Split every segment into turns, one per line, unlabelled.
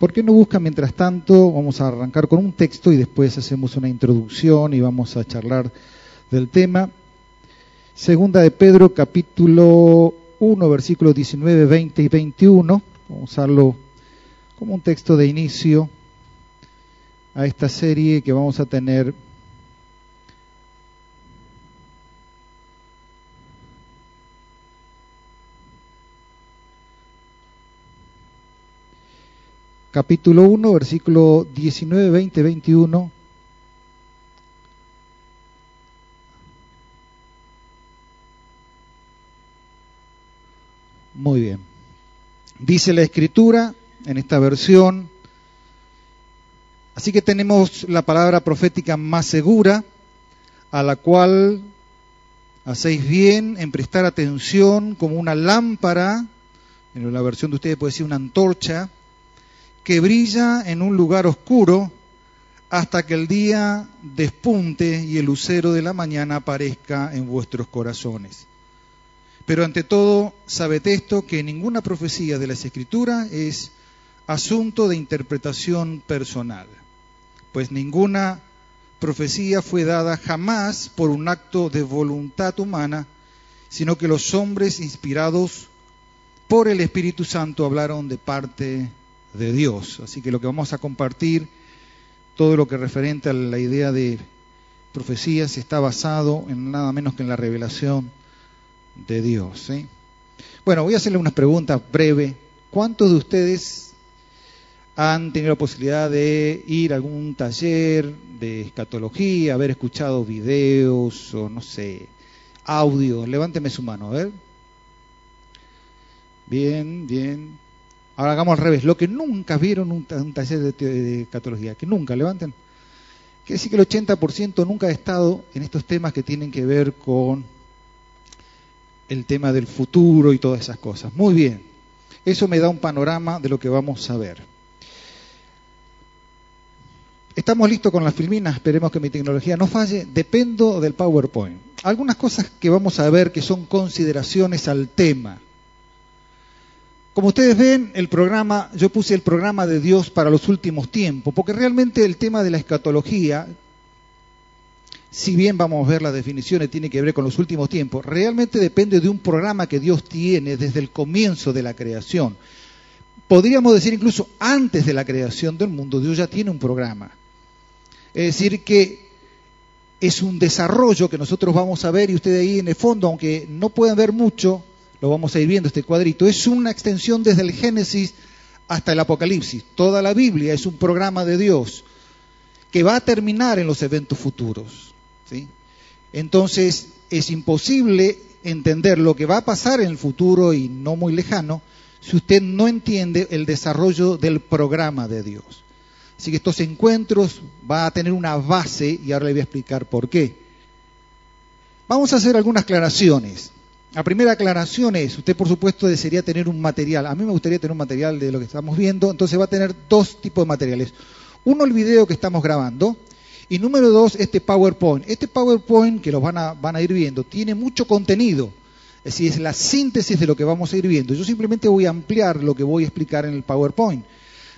¿Por qué no busca mientras tanto? Vamos a arrancar con un texto y después hacemos una introducción y vamos a charlar del tema. Segunda de Pedro, capítulo 1, versículos 19, 20 y 21. Vamos a usarlo como un texto de inicio a esta serie que vamos a tener capítulo 1, versículo 19, 20, 21. Muy bien. Dice la escritura en esta versión, así que tenemos la palabra profética más segura, a la cual hacéis bien en prestar atención como una lámpara, en la versión de ustedes puede decir una antorcha, que brilla en un lugar oscuro hasta que el día despunte y el lucero de la mañana aparezca en vuestros corazones. Pero ante todo, sabed esto, que ninguna profecía de las Escrituras es asunto de interpretación personal, pues ninguna profecía fue dada jamás por un acto de voluntad humana, sino que los hombres inspirados por el Espíritu Santo hablaron de parte de Dios. Así que lo que vamos a compartir, todo lo que referente a la idea de profecías, está basado en nada menos que en la revelación de Dios. Bueno, voy a hacerle unas preguntas breves. ¿Cuántos de ustedes han tenido la posibilidad de ir a algún taller de escatología, haber escuchado videos o no sé, audio? Levánteme su mano, a ver. Bien, bien. Ahora hagamos al revés. Lo que nunca vieron un, un taller de, de, escatología, que nunca levanten. Quiere decir que el 80% nunca ha estado en estos temas que tienen que ver con el tema del futuro y todas esas cosas. Muy bien, eso me da un panorama de lo que vamos a ver. Estamos listos con las filminas, esperemos que mi tecnología no falle. Dependo del PowerPoint. Algunas cosas que vamos a ver que son consideraciones al tema. Como ustedes ven, el programa, yo puse el programa de Dios para los últimos tiempos, porque realmente el tema de la escatología, si bien vamos a ver las definiciones, tiene que ver con los últimos tiempos, realmente depende de un programa que Dios tiene desde el comienzo de la creación. Podríamos decir incluso antes de la creación del mundo, Dios ya tiene un programa. Es decir, que es un desarrollo que nosotros vamos a ver y ustedes ahí en el fondo, aunque no puedan ver mucho, lo vamos a ir viendo este cuadrito, es una extensión desde el Génesis hasta el Apocalipsis. Toda la Biblia es un programa de Dios que va a terminar en los eventos futuros. Entonces es imposible entender lo que va a pasar en el futuro y no muy lejano si usted no entiende el desarrollo del programa de Dios. Así que estos encuentros van a tener una base y ahora le voy a explicar por qué. Vamos a hacer algunas aclaraciones. La primera aclaración es, usted por supuesto desearía tener un material. A mí me gustaría tener un material de lo que estamos viendo, entonces va a tener dos tipos de materiales. Uno, el video que estamos grabando, y número dos, este PowerPoint. Este PowerPoint que los van a, van a ir viendo tiene mucho contenido. Es decir, es la síntesis de lo que vamos a ir viendo. Yo simplemente voy a ampliar lo que voy a explicar en el PowerPoint.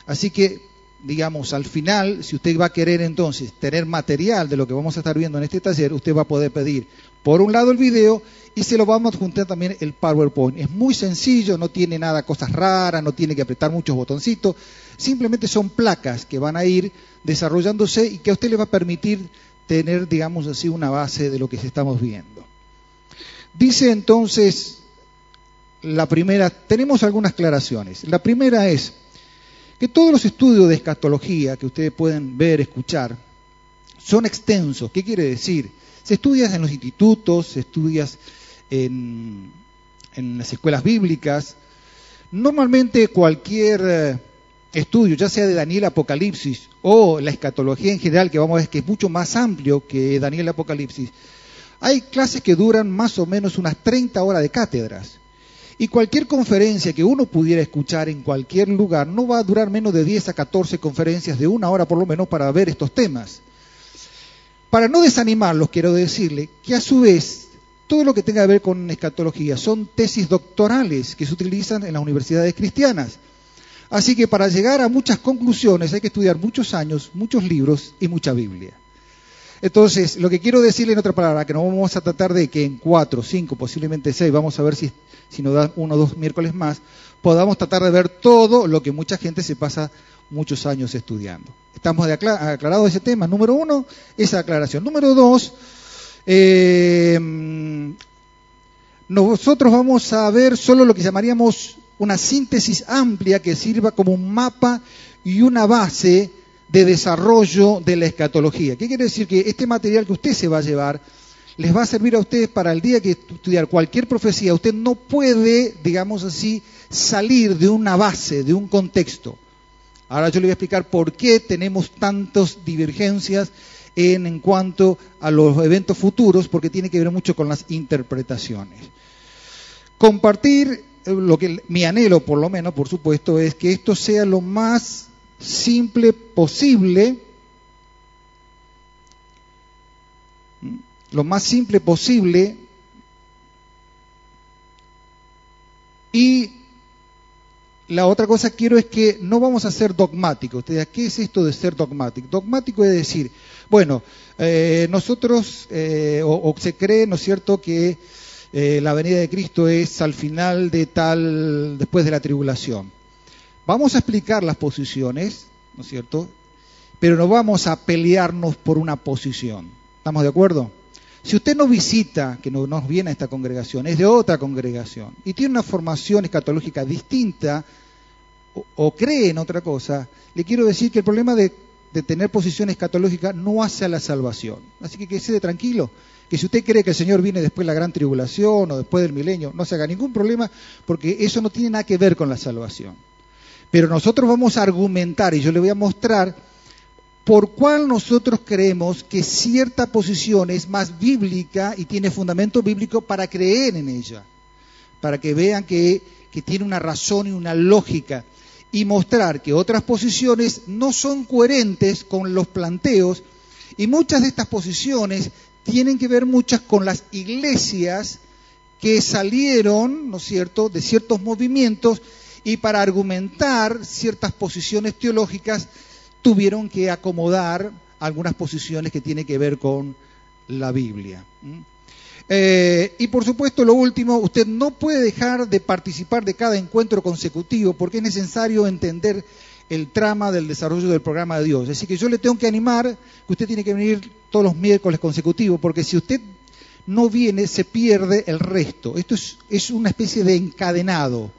Así que, digamos, al final, si usted va a querer entonces tener material de lo que vamos a estar viendo en este taller, usted va a poder pedir, por un lado, el video y se lo vamos a juntar también el PowerPoint. Es muy sencillo, no tiene nada, cosas raras, no tiene que apretar muchos botoncitos. Simplemente son placas que van a ir desarrollándose y que a usted le va a permitir tener, digamos así, una base de lo que estamos viendo. Dice entonces la primera, tenemos algunas aclaraciones. La primera es que todos los estudios de escatología que ustedes pueden ver, escuchar, son extensos. ¿Qué quiere decir? Se estudia en los institutos, se estudia en, en las escuelas bíblicas. Normalmente cualquier eh, estudio, ya sea de Daniel Apocalipsis o la escatología en general, que vamos a ver que es mucho más amplio que Daniel Apocalipsis, hay clases que duran más o menos unas 30 horas de cátedras. Y cualquier conferencia que uno pudiera escuchar en cualquier lugar no va a durar menos de 10 a 14 conferencias de una hora por lo menos para ver estos temas. Para no desanimarlos, quiero decirle que a su vez todo lo que tenga que ver con escatología son tesis doctorales que se utilizan en las universidades cristianas. Así que para llegar a muchas conclusiones hay que estudiar muchos años, muchos libros y mucha Biblia. Entonces, lo que quiero decirle en otra palabra, que no vamos a tratar de que en cuatro, cinco, posiblemente seis, vamos a ver si, si nos dan uno o dos miércoles más, podamos tratar de ver todo lo que mucha gente se pasa muchos años estudiando. ¿Estamos de aclarado ese tema? Número uno, esa aclaración. Número dos, eh, nosotros vamos a ver solo lo que llamaríamos una síntesis amplia que sirva como un mapa y una base de desarrollo de la escatología. ¿Qué quiere decir? Que este material que usted se va a llevar les va a servir a ustedes para el día que estudiar cualquier profecía. Usted no puede, digamos así, salir de una base, de un contexto. Ahora yo le voy a explicar por qué tenemos tantas divergencias en, en cuanto a los eventos futuros, porque tiene que ver mucho con las interpretaciones. Compartir eh, lo que mi anhelo, por lo menos, por supuesto, es que esto sea lo más simple posible, lo más simple posible, y la otra cosa quiero es que no vamos a ser dogmáticos. Ustedes, ¿qué es esto de ser dogmático? Dogmático es decir, bueno, eh, nosotros, eh, o, se cree, ¿no es cierto?, que eh, la venida de Cristo es al final de tal, después de la tribulación. Vamos a explicar las posiciones, ¿no es cierto? Pero no vamos a pelearnos por una posición. ¿Estamos de acuerdo? Si usted no visita, que no nos viene a esta congregación, es de otra congregación y tiene una formación escatológica distinta o, cree en otra cosa, le quiero decir que el problema de, tener posición escatológica no hace a la salvación. Así que quede tranquilo, que si usted cree que el Señor viene después de la gran tribulación o después del milenio, no se haga ningún problema porque eso no tiene nada que ver con la salvación. Pero nosotros vamos a argumentar y yo le voy a mostrar por cuál nosotros creemos que cierta posición es más bíblica y tiene fundamento bíblico para creer en ella, para que vean que, que tiene una razón y una lógica, y mostrar que otras posiciones no son coherentes con los planteos, y muchas de estas posiciones tienen que ver muchas con las iglesias que salieron, ¿no es cierto?, de ciertos movimientos y para argumentar ciertas posiciones teológicas tuvieron que acomodar algunas posiciones que tienen que ver con la Biblia. Eh, y por supuesto, lo último, usted no puede dejar de participar de cada encuentro consecutivo porque es necesario entender el trama del desarrollo del programa de Dios. Así que yo le tengo que animar que usted tiene que venir todos los miércoles consecutivos, porque si usted no viene, se pierde el resto. Esto es, es una especie de encadenado.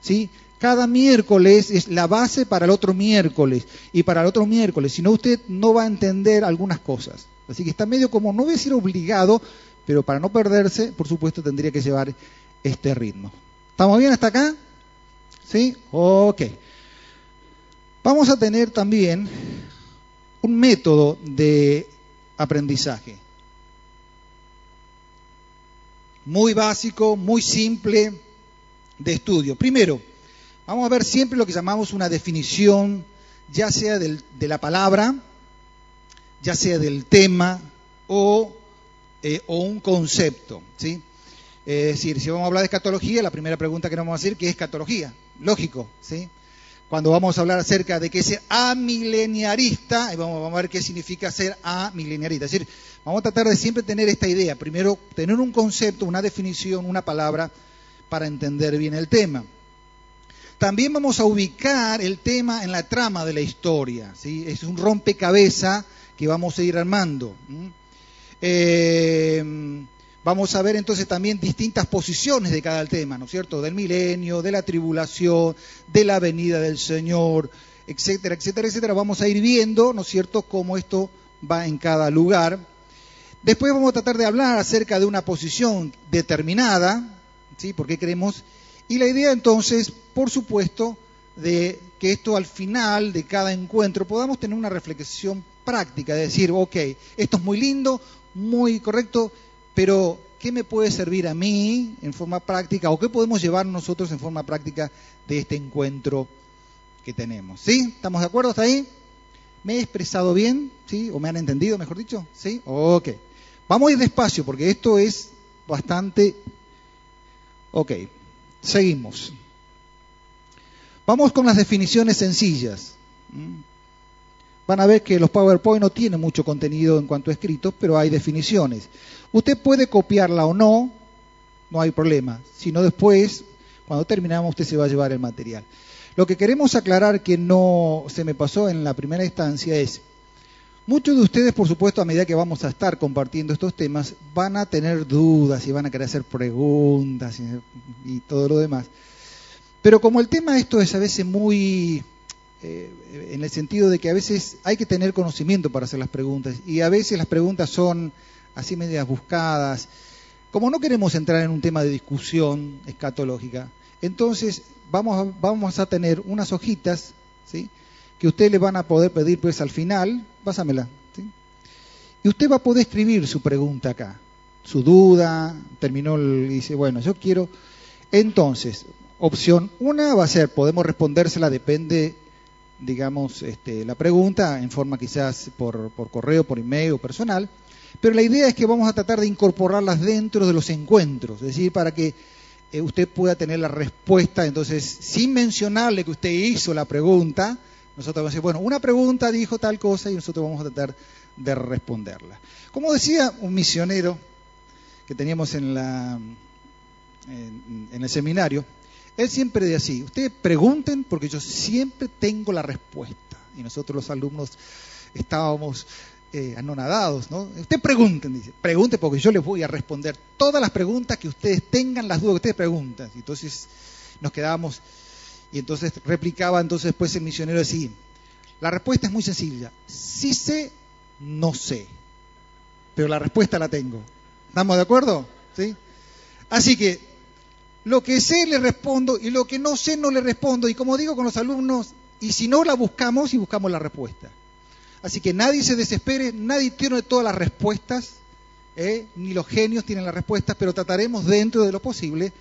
¿sí? Cada miércoles es la base para el otro miércoles y para el otro miércoles, si no usted no va a entender algunas cosas. Así que está medio como, no voy a decir obligado, pero para no perderse, por supuesto, tendría que llevar este ritmo. ¿Estamos bien hasta acá? ¿Sí? Ok. Vamos a tener también un método de aprendizaje. Muy básico, muy simple de estudio. Primero, Vamos a ver siempre lo que llamamos una definición, ya sea de la palabra, ya sea del tema o, eh, un concepto. ¿sí? Es decir, si vamos a hablar de escatología, la primera pregunta que nos vamos a hacer, ¿qué es escatología? Lógico, ¿sí? Cuando vamos a hablar acerca de qué es amileniarista, vamos, vamos a ver qué significa ser amileniarista. Es decir, vamos a tratar de siempre tener esta idea. Primero, tener un concepto, una definición, una palabra para entender bien el tema. También vamos a ubicar el tema en la trama de la historia. Es un rompecabezas que vamos a ir armando. Eh, vamos a ver entonces también distintas posiciones de cada tema, ¿no es cierto? Del milenio, de la tribulación, de la venida del Señor, etcétera, etcétera, etcétera. Vamos a ir viendo, ¿no es cierto?, cómo esto va en cada lugar. Después vamos a tratar de hablar acerca de una posición determinada, ¿sí? Porque creemos y la idea entonces, por supuesto, de que esto al final de cada encuentro podamos tener una reflexión práctica, de decir, ok, esto es muy lindo, muy correcto, pero ¿qué me puede servir a mí en forma práctica o qué podemos llevar nosotros en forma práctica de este encuentro que tenemos? ¿Sí? ¿Estamos de acuerdo hasta ahí? ¿Me he expresado bien? ¿Sí? ¿O me han entendido, mejor dicho? ¿Sí? Ok. Vamos a ir despacio porque esto es bastante... Ok. Seguimos. Vamos con las definiciones sencillas. Van a ver que los PowerPoint no tienen mucho contenido en cuanto a escritos, pero hay definiciones. Usted puede copiarla o no, no hay problema. Si no después, cuando terminamos, usted se va a llevar el material. Lo que queremos aclarar que no se me pasó en la primera instancia es, muchos de ustedes, por supuesto, a medida que vamos a estar compartiendo estos temas, van a tener dudas y van a querer hacer preguntas y, todo lo demás. Pero como el tema esto es a veces muy, eh, en el sentido de que a veces hay que tener conocimiento para hacer las preguntas y a veces las preguntas son así medias buscadas, como no queremos entrar en un tema de discusión escatológica, entonces vamos a, vamos a tener unas hojitas, ¿sí? Que usted le van a poder pedir pues al final, pásamela, y usted va a poder escribir su pregunta acá, su duda, terminó y dice, bueno, yo quiero, entonces, opción una va a ser, podemos respondérsela, depende, digamos, este, la pregunta en forma quizás por, por correo, por email o personal, pero la idea es que vamos a tratar de incorporarlas dentro de los encuentros, es decir, para que eh, usted pueda tener la respuesta, entonces, sin mencionarle que usted hizo la pregunta, nosotros vamos a decir, bueno, una pregunta dijo tal cosa y nosotros vamos a tratar de responderla. Como decía un misionero que teníamos en, la, en, el seminario, él siempre decía así, ustedes pregunten porque yo siempre tengo la respuesta. Y nosotros los alumnos estábamos eh, anonadados, ¿no? Usted pregunten, dice, pregunte porque yo les voy a responder todas las preguntas que ustedes tengan, las dudas que ustedes preguntan. Entonces nos quedábamos y entonces replicaba entonces después el misionero así, la respuesta es muy sencilla, sí sé, no sé, pero la respuesta la tengo. ¿Estamos de acuerdo? ¿Sí? Así que lo que sé le respondo y lo que no sé no le respondo y como digo con los alumnos, y si no la buscamos y buscamos la respuesta. Así que nadie se desespere, nadie tiene todas las respuestas, ¿eh? ni los genios tienen las respuestas, pero trataremos dentro de lo posible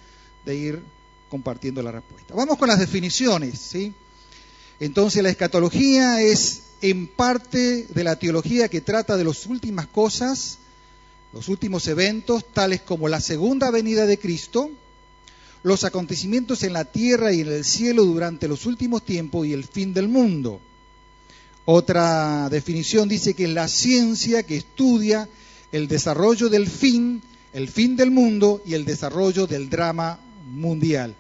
de ir compartiendo la respuesta. Vamos con las definiciones, ¿sí? Entonces la escatología es en parte de la teología que trata de las últimas cosas, los últimos eventos, tales como la segunda venida de Cristo, los acontecimientos en la tierra y en el cielo durante los últimos tiempos y el fin del mundo. Otra definición dice que es la ciencia que estudia el desarrollo del fin, el fin del mundo y el desarrollo del drama mundial.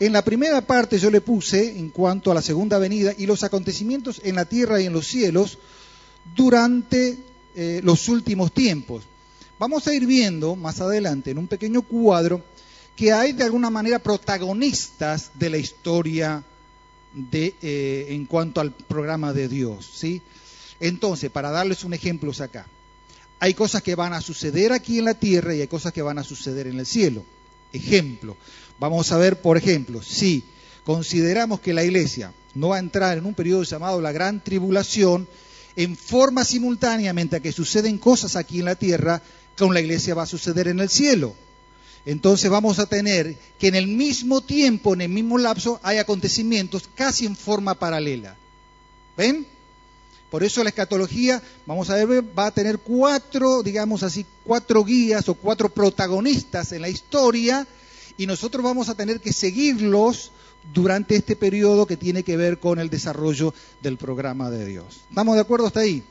En la primera parte yo le puse en cuanto a la segunda venida y los acontecimientos en la tierra y en los cielos durante eh, los últimos tiempos. Vamos a ir viendo más adelante en un pequeño cuadro que hay de alguna manera protagonistas de la historia de, eh, en cuanto al programa de Dios. ¿sí? Entonces, para darles un ejemplo acá, hay cosas que van a suceder aquí en la tierra y hay cosas que van a suceder en el cielo. Ejemplo, vamos a ver, por ejemplo, si consideramos que la iglesia no va a entrar en un periodo llamado la gran tribulación, en forma simultánea, mientras que suceden cosas aquí en la tierra, con la iglesia va a suceder en el cielo. Entonces vamos a tener que en el mismo tiempo, en el mismo lapso, hay acontecimientos casi en forma paralela. ¿Ven? Por eso la escatología, vamos a ver, va a tener cuatro, digamos así, cuatro guías o cuatro protagonistas en la historia y nosotros vamos a tener que seguirlos durante este periodo que tiene que ver con el desarrollo del programa de Dios. ¿Estamos de acuerdo hasta ahí?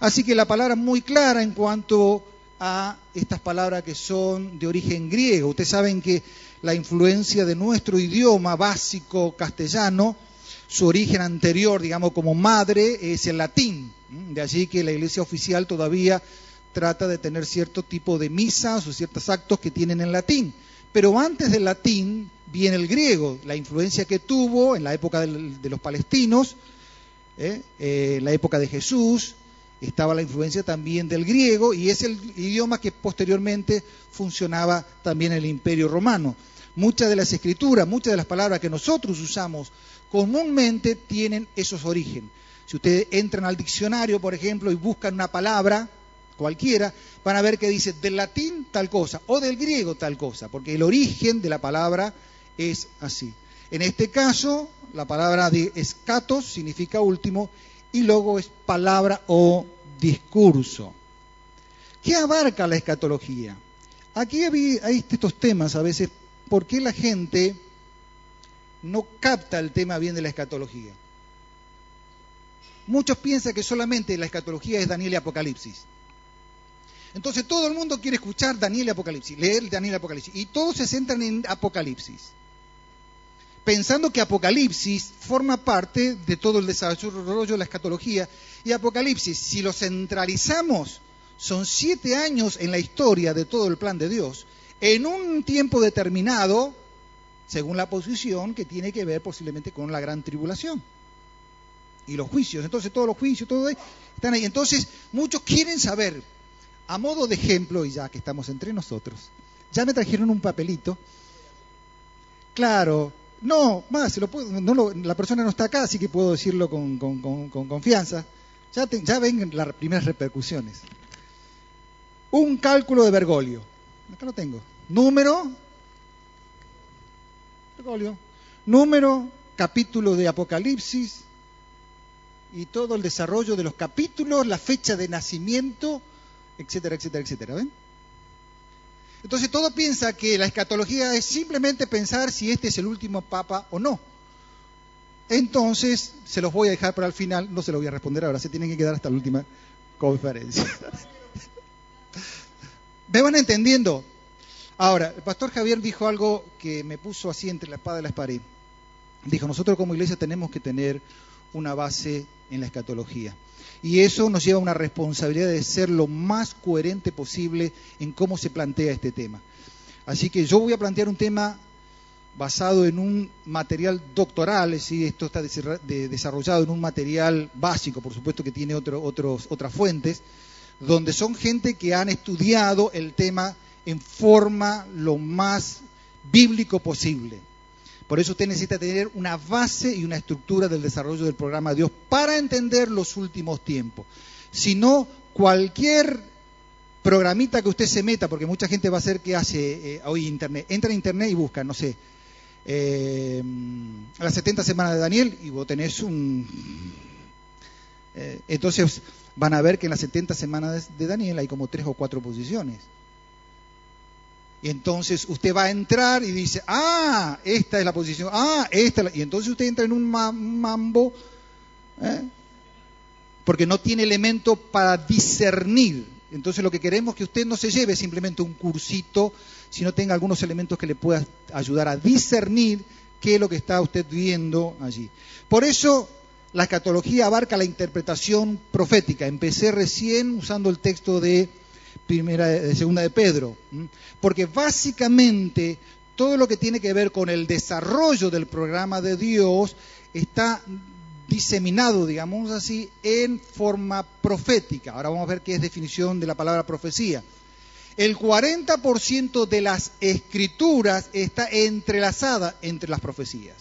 Así que la palabra es muy clara en cuanto a estas palabras que son de origen griego. Ustedes saben que la influencia de nuestro idioma básico castellano, su origen anterior, digamos, como madre, es el latín. De allí que la iglesia oficial todavía trata de tener cierto tipo de misas o ciertos actos que tienen en latín. Pero antes del latín viene el griego, la influencia que tuvo en la época de los palestinos, ¿eh? Eh, la época de Jesús, estaba la influencia también del griego y es el idioma que posteriormente funcionaba también en el imperio romano. Muchas de las escrituras, muchas de las palabras que nosotros usamos comúnmente tienen esos orígenes. Si ustedes entran al diccionario, por ejemplo, y buscan una palabra cualquiera, van a ver que dice del latín tal cosa o del griego tal cosa, porque el origen de la palabra es así. En este caso, la palabra de escatos significa último y luego es palabra o discurso. ¿Qué abarca la escatología? Aquí hay estos temas a veces, ¿por qué la gente no capta el tema bien de la escatología. Muchos piensan que solamente la escatología es Daniel y Apocalipsis. Entonces todo el mundo quiere escuchar Daniel y Apocalipsis, leer Daniel y Apocalipsis, y todos se centran en Apocalipsis, pensando que Apocalipsis forma parte de todo el desarrollo de la escatología, y Apocalipsis, si lo centralizamos, son siete años en la historia de todo el plan de Dios, en un tiempo determinado, según la posición que tiene que ver posiblemente con la gran tribulación y los juicios. Entonces todos los juicios, todo están ahí. Entonces muchos quieren saber, a modo de ejemplo, y ya que estamos entre nosotros, ya me trajeron un papelito. Claro, no, más, no la persona no está acá, así que puedo decirlo con, confianza. Ya, ya ven las primeras repercusiones. Un cálculo de Bergoglio. Acá lo tengo. Número. Bergoglio. Número, capítulo de Apocalipsis y todo el desarrollo de los capítulos, la fecha de nacimiento, etcétera, etcétera, etcétera. ¿Ven? Entonces todo piensa que la escatología es simplemente pensar si este es el último papa o no. Entonces, se los voy a dejar para el final, no se los voy a responder ahora, se tienen que quedar hasta la última conferencia. ¿Me van entendiendo? Ahora, el pastor Javier dijo algo que me puso así entre la espada y la pared. Dijo, nosotros como iglesia tenemos que tener una base en la escatología. Y eso nos lleva a una responsabilidad de ser lo más coherente posible en cómo se plantea este tema. Así que yo voy a plantear un tema basado en un material doctoral, es decir, esto está desarrollado en un material básico, por supuesto que tiene otras fuentes, donde son gente que han estudiado el tema en forma lo más bíblico posible. Por eso usted necesita tener una base y una estructura del desarrollo del programa de Dios para entender los últimos tiempos. Si no, cualquier programita que usted se meta, porque mucha gente va a hacer que hace eh, hoy Internet, entra en Internet y busca, no sé, eh, las 70 semanas de Daniel y vos tenés un... Eh, entonces van a ver que en las 70 semanas de Daniel hay como tres o cuatro posiciones. Y entonces usted va a entrar y dice, ah, esta es la posición, ah, esta, y entonces usted entra en un mambo, ¿eh? porque no tiene elemento para discernir. Entonces lo que queremos es que usted no se lleve simplemente un cursito, sino tenga algunos elementos que le puedan ayudar a discernir qué es lo que está usted viendo allí. Por eso la escatología abarca la interpretación profética. Empecé recién usando el texto de primera, de segunda de Pedro, porque básicamente todo lo que tiene que ver con el desarrollo del programa de Dios está diseminado, digamos así, en forma profética. Ahora vamos a ver qué es definición de la palabra profecía. El 40% de las escrituras está entrelazada entre las profecías.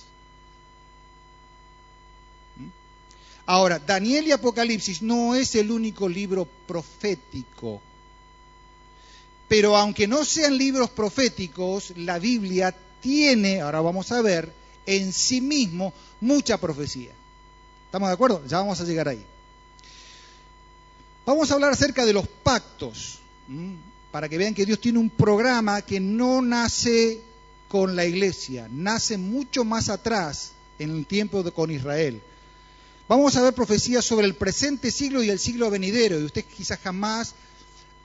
Ahora, Daniel y Apocalipsis no es el único libro profético pero aunque no sean libros proféticos, la Biblia tiene, ahora vamos a ver, en sí mismo mucha profecía. ¿Estamos de acuerdo? Ya vamos a llegar ahí. Vamos a hablar acerca de los pactos, para que vean que Dios tiene un programa que no nace con la iglesia, nace mucho más atrás, en el tiempo de, con Israel. Vamos a ver profecías sobre el presente siglo y el siglo venidero, y usted quizás jamás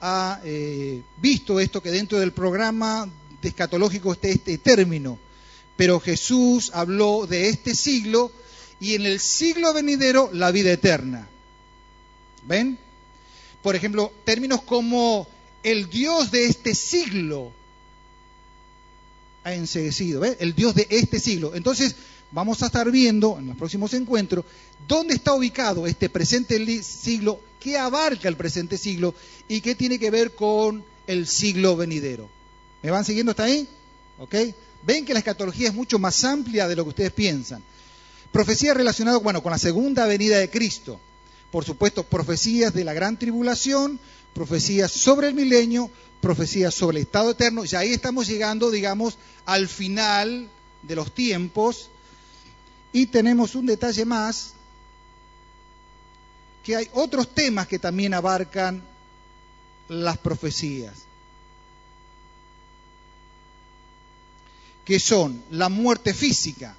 ha eh, visto esto que dentro del programa escatológico esté este término, pero Jesús habló de este siglo y en el siglo venidero la vida eterna. ¿Ven? Por ejemplo, términos como el Dios de este siglo ha enseguecido, ¿ven? El Dios de este siglo. Entonces, vamos a estar viendo en los próximos encuentros dónde está ubicado este presente siglo qué abarca el presente siglo y qué tiene que ver con el siglo venidero. ¿Me van siguiendo hasta ahí? ¿Ok? Ven que la escatología es mucho más amplia de lo que ustedes piensan. Profecías relacionadas, bueno, con la segunda venida de Cristo. Por supuesto, profecías de la gran tribulación, profecías sobre el milenio, profecías sobre el estado eterno. Y ahí estamos llegando, digamos, al final de los tiempos. Y tenemos un detalle más, que hay otros temas que también abarcan las profecías, que son la muerte física.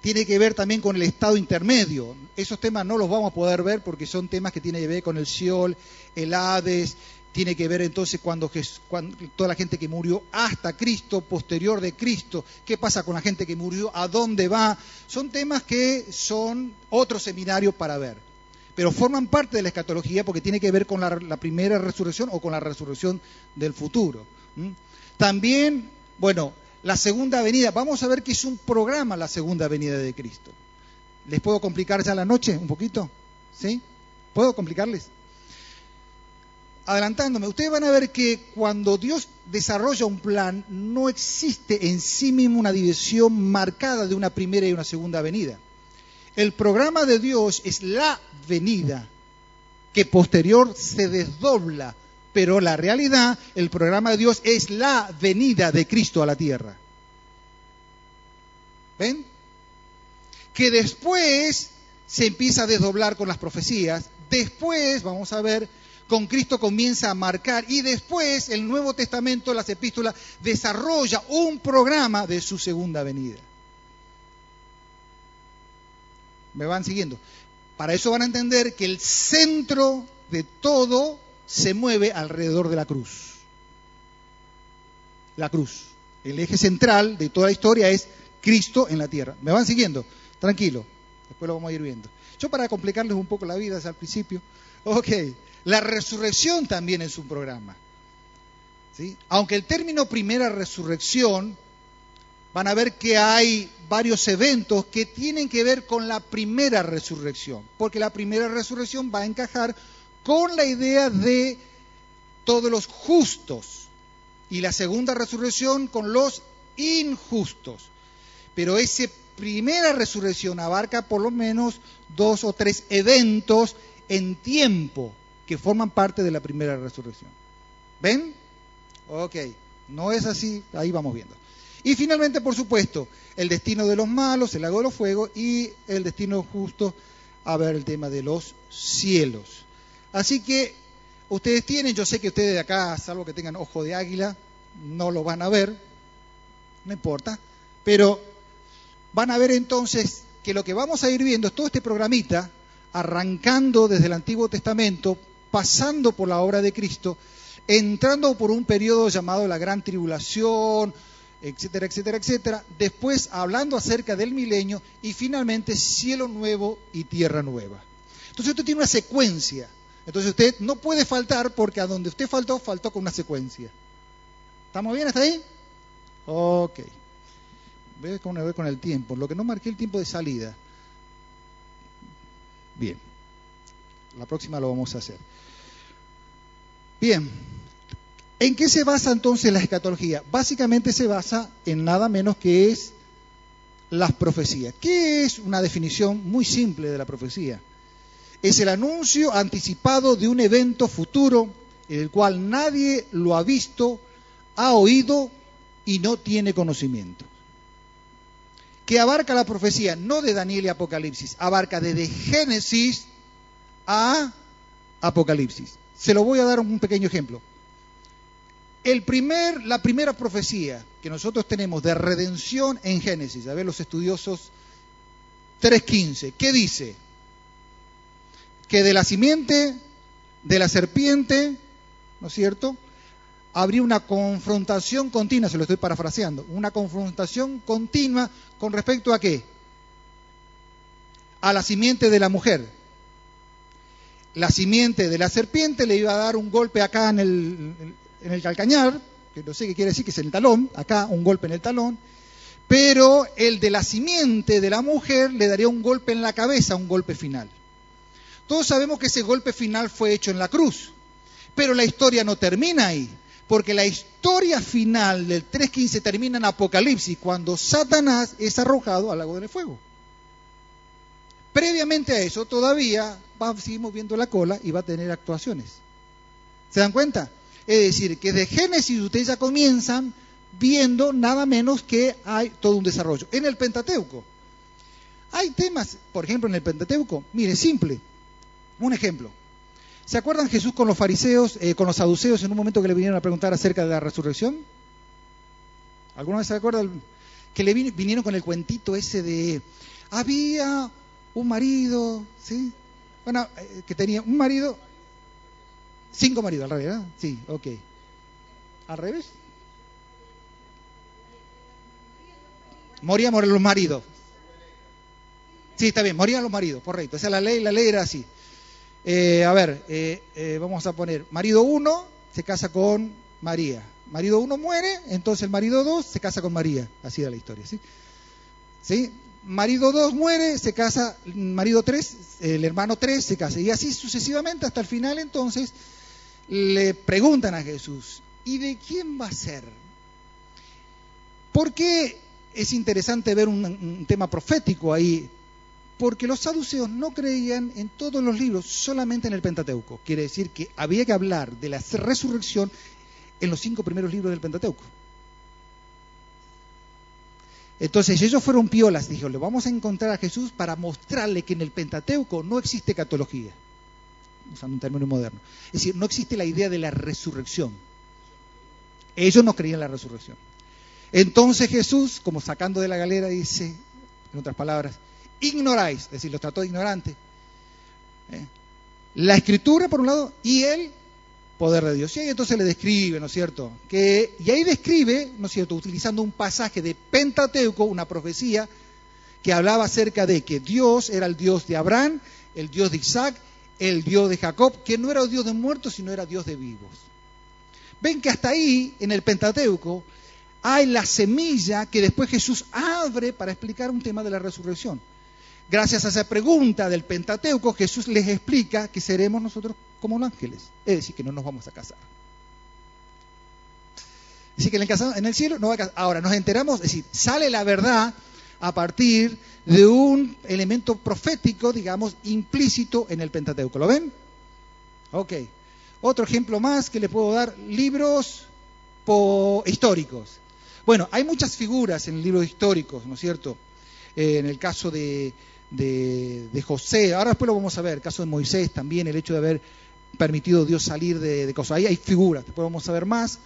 tiene que ver también con el estado intermedio. Esos temas no los vamos a poder ver porque son temas que tienen que ver con el Seol, el Hades, tiene que ver entonces cuando, toda la gente que murió hasta Cristo, posterior de Cristo, qué pasa con la gente que murió, a dónde va. Son temas que son otro seminario para ver, pero forman parte de la escatología porque tiene que ver con la, primera resurrección o con la resurrección del futuro. También, bueno, la segunda venida, vamos a ver que es un programa la segunda venida de Cristo. ¿Les puedo complicar ya la noche un poquito? ¿Sí? ¿Puedo complicarles? Adelantándome, ustedes van a ver que cuando Dios desarrolla un plan, no existe en sí mismo una división marcada de una primera y una segunda venida. El programa de Dios es la venida, que posterior se desdobla, pero la realidad, el programa de Dios es la venida de Cristo a la tierra. ¿Ven? Que después se empieza a desdoblar con las profecías, después, vamos a ver, con Cristo comienza a marcar y después el Nuevo Testamento, las epístolas, desarrolla un programa de su segunda venida. ¿Me van siguiendo? Para eso van a entender que el centro de todo se mueve alrededor de la cruz. La cruz. El eje central de toda la historia es Cristo en la tierra. ¿Me van siguiendo? Tranquilo. Después lo vamos a ir viendo. Yo para complicarles un poco la vida el principio. Ok. La resurrección también es un programa. ¿sí? Aunque el término primera resurrección, van a ver que hay varios eventos que tienen que ver con la primera resurrección, porque la primera resurrección va a encajar con la idea de todos los justos y la segunda resurrección con los injustos. Pero esa primera resurrección abarca por lo menos dos o tres eventos en tiempo que forman parte de la primera resurrección. ¿Ven? Ok, no es así, ahí vamos viendo. Y finalmente, por supuesto, el destino de los malos, el lago de los fuegos, y el destino justo, a ver el tema de los cielos. Así que ustedes tienen, yo sé que ustedes de acá, salvo que tengan ojo de águila, no lo van a ver, no importa, pero van a ver entonces que lo que vamos a ir viendo es todo este programita, arrancando desde el Antiguo Testamento, pasando por la obra de Cristo, entrando por un periodo llamado la Gran Tribulación, etcétera, etcétera, etcétera, después hablando acerca del milenio y finalmente cielo nuevo y tierra nueva. Entonces usted tiene una secuencia. Entonces usted no puede faltar porque a donde usted faltó, faltó con una secuencia. ¿Estamos bien hasta ahí? Ok. Ver con el tiempo. Lo que no marqué el tiempo de salida. Bien. La próxima lo vamos a hacer. Bien, ¿en qué se basa entonces la escatología? Básicamente se basa en nada menos que es las profecías. ¿Qué es una definición muy simple de la profecía? Es el anuncio anticipado de un evento futuro en el cual nadie lo ha visto, ha oído y no tiene conocimiento. Que abarca la profecía no de Daniel y Apocalipsis, abarca desde Génesis a Apocalipsis. Se lo voy a dar un pequeño ejemplo. El primer, la primera profecía que nosotros tenemos de redención en Génesis, a ver los estudiosos 3.15, ¿qué dice? Que de la simiente de la serpiente, ¿no es cierto? Habría una confrontación continua, se lo estoy parafraseando, una confrontación continua con respecto a qué? A la simiente de la mujer la simiente de la serpiente le iba a dar un golpe acá en el, calcañar, que no sé qué quiere decir, que es en el talón, acá un golpe en el talón, pero el de la simiente de la mujer le daría un golpe en la cabeza, un golpe final. Todos sabemos que ese golpe final fue hecho en la cruz, pero la historia no termina ahí, porque la historia final del 3.15 termina en Apocalipsis, cuando Satanás es arrojado al lago del fuego. Previamente a eso, todavía seguimos viendo la cola y va a tener actuaciones. ¿Se dan cuenta? Es decir, que de Génesis ustedes ya comienzan viendo nada menos que hay todo un desarrollo. En el Pentateuco, hay temas, por ejemplo, en el Pentateuco, mire, simple, un ejemplo. ¿Se acuerdan Jesús con los fariseos, eh, con los saduceos en un momento que le vinieron a preguntar acerca de la resurrección? ¿Alguna vez se acuerdan? que le vinieron con el cuentito ese de, había un marido, ¿sí? Bueno, eh, que tenía un marido, cinco maridos al revés, ¿verdad? Sí, ok. ¿Al revés? Morían los maridos. Sí, está bien, morían los maridos, correcto. Esa es la ley, la ley era así. Eh, a ver, eh, vamos a poner, marido 1 se casa con María. Marido 1 muere, entonces el marido 2 se casa con María. Así era la historia, ¿sí? ¿Sí? Marido 2 muere, se casa, marido 3, el hermano 3 se casa. Y así sucesivamente hasta el final entonces le preguntan a Jesús, ¿y de quién va a ser? ¿Por qué es interesante ver un, tema profético ahí, porque los saduceos no creían en todos los libros, solamente en el Pentateuco. Quiere decir que había que hablar de la resurrección en los cinco primeros libros del Pentateuco. Entonces ellos fueron piolas, dijo, le vamos a encontrar a Jesús para mostrarle que en el Pentateuco no existe catología, usando un término moderno. Es decir, no existe la idea de la resurrección. Ellos no creían en la resurrección. Entonces Jesús, como sacando de la galera, dice, en otras palabras, ignoráis, es decir, los trató de ignorante. ¿eh? La escritura, por un lado, y el poder de Dios. Y ahí entonces le describe, ¿no es cierto? Que, y ahí describe, ¿no es cierto?, utilizando un pasaje de Pentateuco, una profecía, que hablaba acerca de que Dios era el Dios de Abraham, el Dios de Isaac, el Dios de Jacob, que no era Dios de muertos, sino era Dios de vivos. Ven que hasta ahí, en el Pentateuco, hay la semilla que después Jesús abre para explicar un tema de la resurrección. Gracias a esa pregunta del Pentateuco, Jesús les explica que seremos nosotros como los ángeles, es decir, que no nos vamos a casar. Decir, que en el, cielo no va a casar. Ahora, nos enteramos, es decir, sale la verdad a partir de un elemento profético, digamos, implícito en el Pentateuco. ¿Lo ven? Ok. Otro ejemplo más que le puedo dar, libros históricos. Bueno, hay muchas figuras en el libro históricos, ¿no es cierto? Eh, en el caso de, José, ahora después lo vamos a ver, el caso de Moisés también, el hecho de haber permitido Dios salir de, cosas. Ahí hay figuras, después vamos a ver más.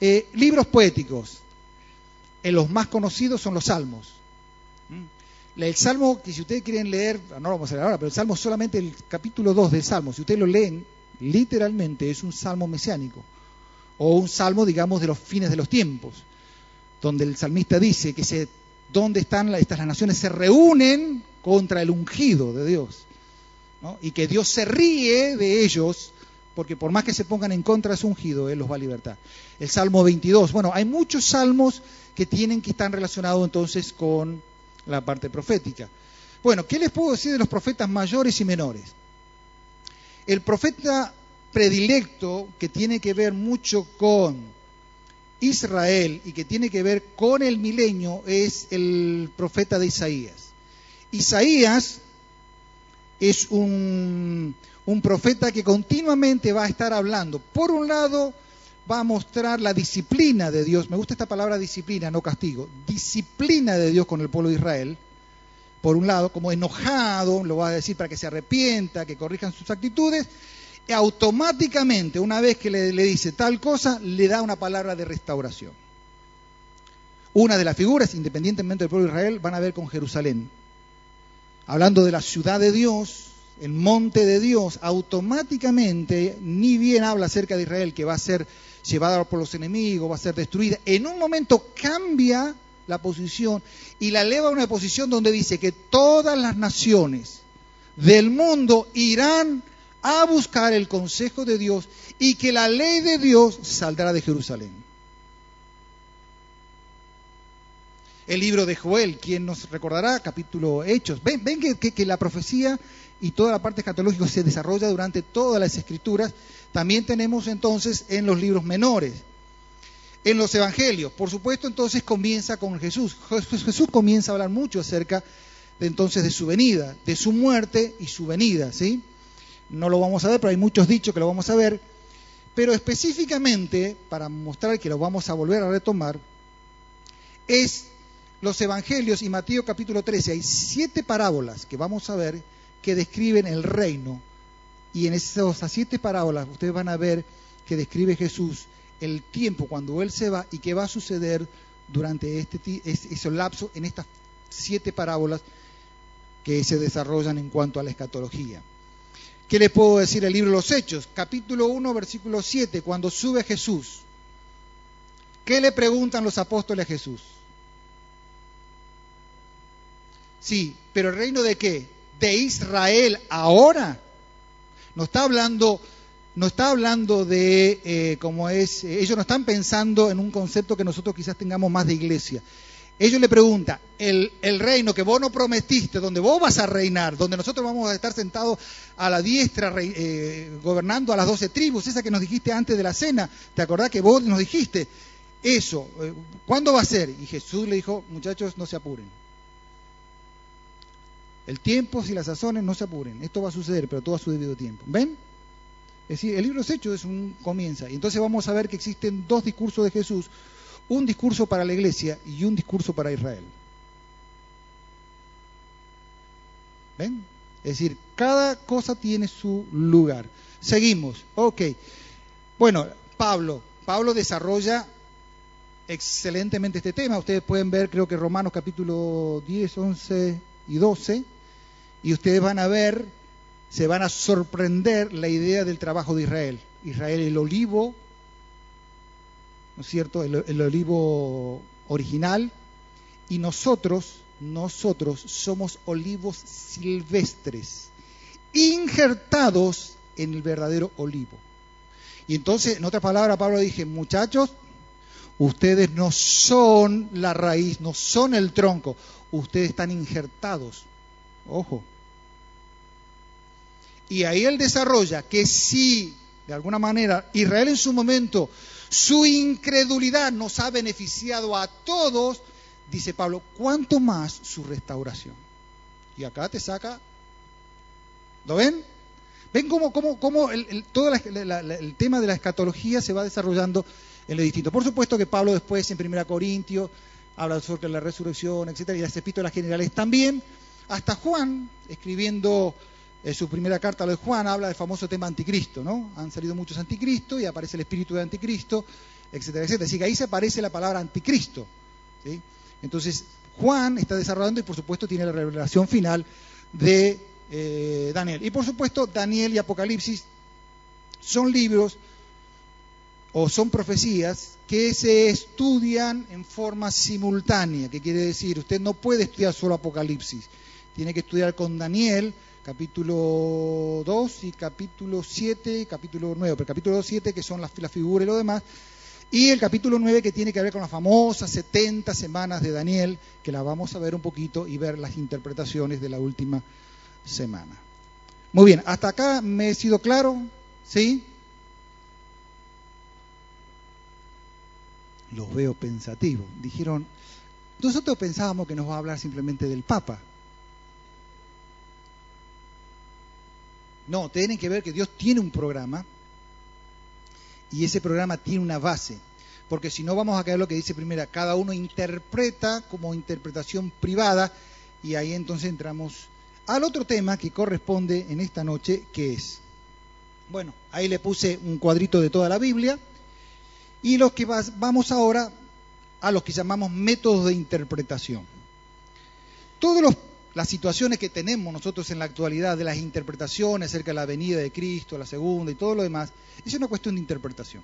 Eh, libros poéticos, en los más conocidos son los salmos. ¿Mm? El salmo, que si ustedes quieren leer, no lo vamos a leer ahora, pero el salmo solamente el capítulo 2 del salmo, si ustedes lo leen, literalmente es un salmo mesiánico, o un salmo, digamos, de los fines de los tiempos donde el salmista dice que se, donde están estas las naciones se reúnen contra el ungido de Dios. Y que Dios se ríe de ellos, porque por más que se pongan en contra de su ungido, Él los va a libertar. El Salmo 22. Bueno, hay muchos salmos que tienen que estar relacionados entonces con la parte profética. Bueno, ¿qué les puedo decir de los profetas mayores y menores? El profeta predilecto, que tiene que ver mucho con Israel y que tiene que ver con el milenio es el profeta de Isaías. Isaías es un, profeta que continuamente va a estar hablando. Por un lado, va a mostrar la disciplina de Dios. Me gusta esta palabra disciplina, no castigo. Disciplina de Dios con el pueblo de Israel. Por un lado, como enojado, lo va a decir para que se arrepienta, que corrijan sus actitudes automáticamente, una vez que le, dice tal cosa, le da una palabra de restauración. Una de las figuras, independientemente del pueblo de Israel, van a ver con Jerusalén. Hablando de la ciudad de Dios, el monte de Dios, automáticamente, ni bien habla acerca de Israel, que va a ser llevada por los enemigos, va a ser destruida. En un momento cambia la posición y la eleva a una posición donde dice que todas las naciones del mundo irán a buscar el consejo de Dios y que la ley de Dios saldrá de Jerusalén. El libro de Joel, quien nos recordará, capítulo Hechos. Ven, ven que, la profecía y toda la parte escatológica se desarrolla durante todas las escrituras. También tenemos entonces en los libros menores. En los evangelios, por supuesto, entonces comienza con Jesús. Jesús comienza a hablar mucho acerca de entonces de su venida, de su muerte y su venida, ¿sí? no lo vamos a ver, pero hay muchos dichos que lo vamos a ver. Pero específicamente, para mostrar que lo vamos a volver a retomar, es los evangelios y Mateo capítulo 13. Hay siete parábolas que vamos a ver que describen el reino. Y en esas siete parábolas ustedes van a ver que describe Jesús el tiempo cuando Él se va y qué va a suceder durante este ese lapso en estas siete parábolas que se desarrollan en cuanto a la escatología. ¿Qué le puedo decir el libro de los Hechos? Capítulo 1, versículo 7, cuando sube Jesús. ¿Qué le preguntan los apóstoles a Jesús? Sí, pero el reino de qué? De Israel ahora. No está hablando, no está hablando de eh, cómo es, ellos no están pensando en un concepto que nosotros quizás tengamos más de iglesia. Ellos le preguntan, el, reino que vos no prometiste, donde vos vas a reinar, donde nosotros vamos a estar sentados a la diestra, eh, gobernando a las doce tribus, esa que nos dijiste antes de la cena, ¿te acordás que vos nos dijiste? Eso, eh, ¿cuándo va a ser? Y Jesús le dijo, muchachos, no se apuren. El tiempo, si las sazones, no se apuren. Esto va a suceder, pero todo a su debido tiempo. ¿Ven? Es decir, el libro de Hechos es un comienza. Y entonces vamos a ver que existen dos discursos de Jesús un discurso para la iglesia y un discurso para Israel. ¿Ven? Es decir, cada cosa tiene su lugar. Seguimos. Ok. Bueno, Pablo. Pablo desarrolla excelentemente este tema. Ustedes pueden ver, creo que Romanos capítulo 10, 11 y 12. Y ustedes van a ver, se van a sorprender la idea del trabajo de Israel. Israel, el olivo ¿no es cierto?, el, olivo original, y nosotros, nosotros somos olivos silvestres, injertados en el verdadero olivo. Y entonces, en otras palabras, Pablo dije, muchachos, ustedes no son la raíz, no son el tronco, ustedes están injertados. Ojo. Y ahí él desarrolla que si, de alguna manera, Israel en su momento su incredulidad nos ha beneficiado a todos, dice Pablo, ¿cuánto más su restauración? Y acá te saca, ¿lo ven? ¿Ven cómo, cómo, el, todo el tema de la escatología se va desarrollando en lo distinto? Por supuesto que Pablo después en 1 Corintios habla sobre la resurrección, etcétera, y las epístolas generales también. Hasta Juan, escribiendo en su primera carta a lo de Juan habla del famoso tema anticristo, ¿no? Han salido muchos anticristos y aparece el espíritu de anticristo, etcétera, etcétera. Así que ahí se aparece la palabra anticristo. ¿sí? Entonces, Juan está desarrollando y por supuesto tiene la revelación final de eh, Daniel. Y por supuesto, Daniel y Apocalipsis son libros o son profecías que se estudian en forma simultánea, que quiere decir, usted no puede estudiar solo Apocalipsis, tiene que estudiar con Daniel, capítulo 2 y capítulo 7 y capítulo 9, pero capítulo 2 7 que son las, las figuras y lo demás, y el capítulo 9 que tiene que ver con las famosas 70 semanas de Daniel, que la vamos a ver un poquito y ver las interpretaciones de la última semana. Muy bien, hasta acá me he sido claro, ¿sí? Los veo pensativos. Dijeron, nosotros pensábamos que nos va a hablar simplemente del Papa. No, tienen que ver que Dios tiene un programa y ese programa tiene una base. Porque si no vamos a caer lo que dice primera, cada uno interpreta como interpretación privada y ahí entonces entramos al otro tema que corresponde en esta noche, que es, bueno, ahí le puse un cuadrito de toda la Biblia y los que vamos ahora a los que llamamos métodos de interpretación. Todos los las situaciones que tenemos nosotros en la actualidad de las interpretaciones acerca de la venida de Cristo, la segunda y todo lo demás, es una cuestión de interpretación.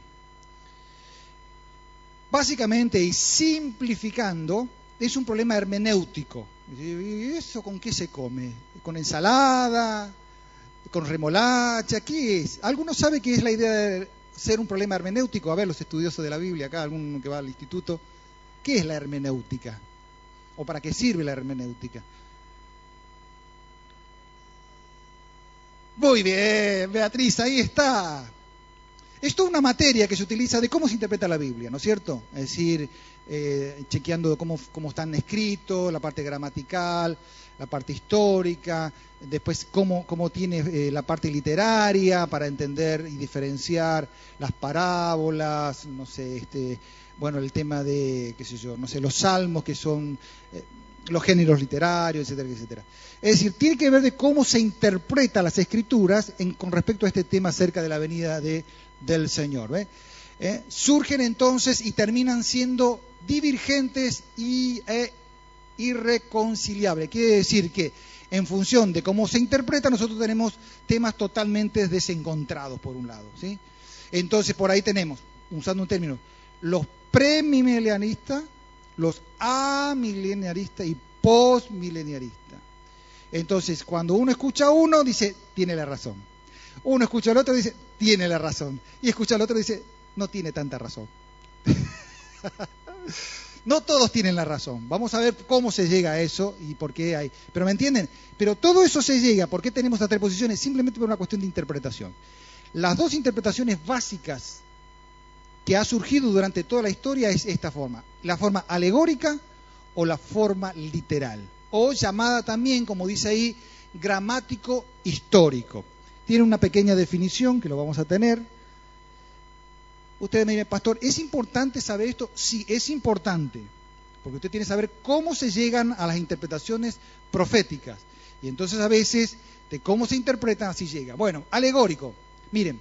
Básicamente y simplificando, es un problema hermenéutico. ¿Y eso con qué se come? ¿Con ensalada? ¿Con remolacha? ¿Qué es? ¿Alguno sabe qué es la idea de ser un problema hermenéutico? A ver, los estudiosos de la Biblia, acá, alguno que va al instituto. ¿Qué es la hermenéutica? ¿O para qué sirve la hermenéutica? Muy bien, Beatriz, ahí está. Es una materia que se utiliza de cómo se interpreta la Biblia, ¿no es cierto? Es decir, eh, chequeando cómo, cómo, están escritos, la parte gramatical, la parte histórica, después cómo, cómo tiene eh, la parte literaria para entender y diferenciar las parábolas, no sé, este, bueno, el tema de, qué sé yo, no sé, los salmos que son eh, los géneros literarios, etcétera, etcétera. Es decir, tiene que ver de cómo se interpreta las escrituras con respecto a este tema acerca de la venida de, del Señor. ¿eh? surgen entonces y terminan siendo divergentes y e irreconciliables. Quiere decir que en función de cómo se interpreta, nosotros tenemos temas totalmente desencontrados, por un lado. ¿sí? Entonces, por ahí tenemos, usando un término, los premileniaristas, los amileniaristas y postmileniaristas. Entonces, cuando uno escucha a uno, dice, tiene la razón. Uno escucha al otro y dice, tiene la razón. Y escucha al otro y dice, no tiene tanta razón. no todos tienen la razón. Vamos a ver cómo se llega a eso y por qué hay. Pero ¿me entienden? Pero todo eso se llega, ¿por qué tenemos estas tres posiciones? Simplemente por una cuestión de interpretación. Las dos interpretaciones básicas que ha surgido durante toda la historia es esta forma. La forma alegórica o la forma literal. O llamada también, como dice ahí, gramático histórico. Tiene una pequeña definición que lo vamos a tener. Ustedes me dicen, pastor, ¿es importante saber esto? Sí, es importante, porque usted tiene que saber cómo se llegan a las interpretaciones proféticas. Y entonces a veces, de cómo se interpretan, así llega. Bueno, alegórico. Miren,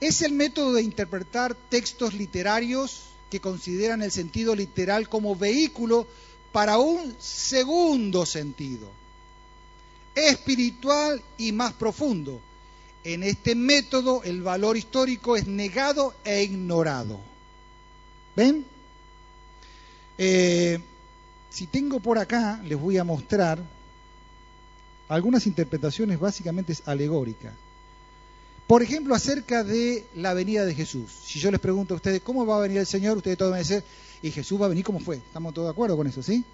es el método de interpretar textos literarios que consideran el sentido literal como vehículo para un segundo sentido, espiritual y más profundo, en este método el valor histórico es negado e ignorado. ¿Ven? Eh, si tengo por acá, les voy a mostrar algunas interpretaciones básicamente alegóricas. Por ejemplo, acerca de la venida de Jesús. Si yo les pregunto a ustedes cómo va a venir el Señor, ustedes todos van a decir, y Jesús va a venir como fue. ¿Estamos todos de acuerdo con eso, sí?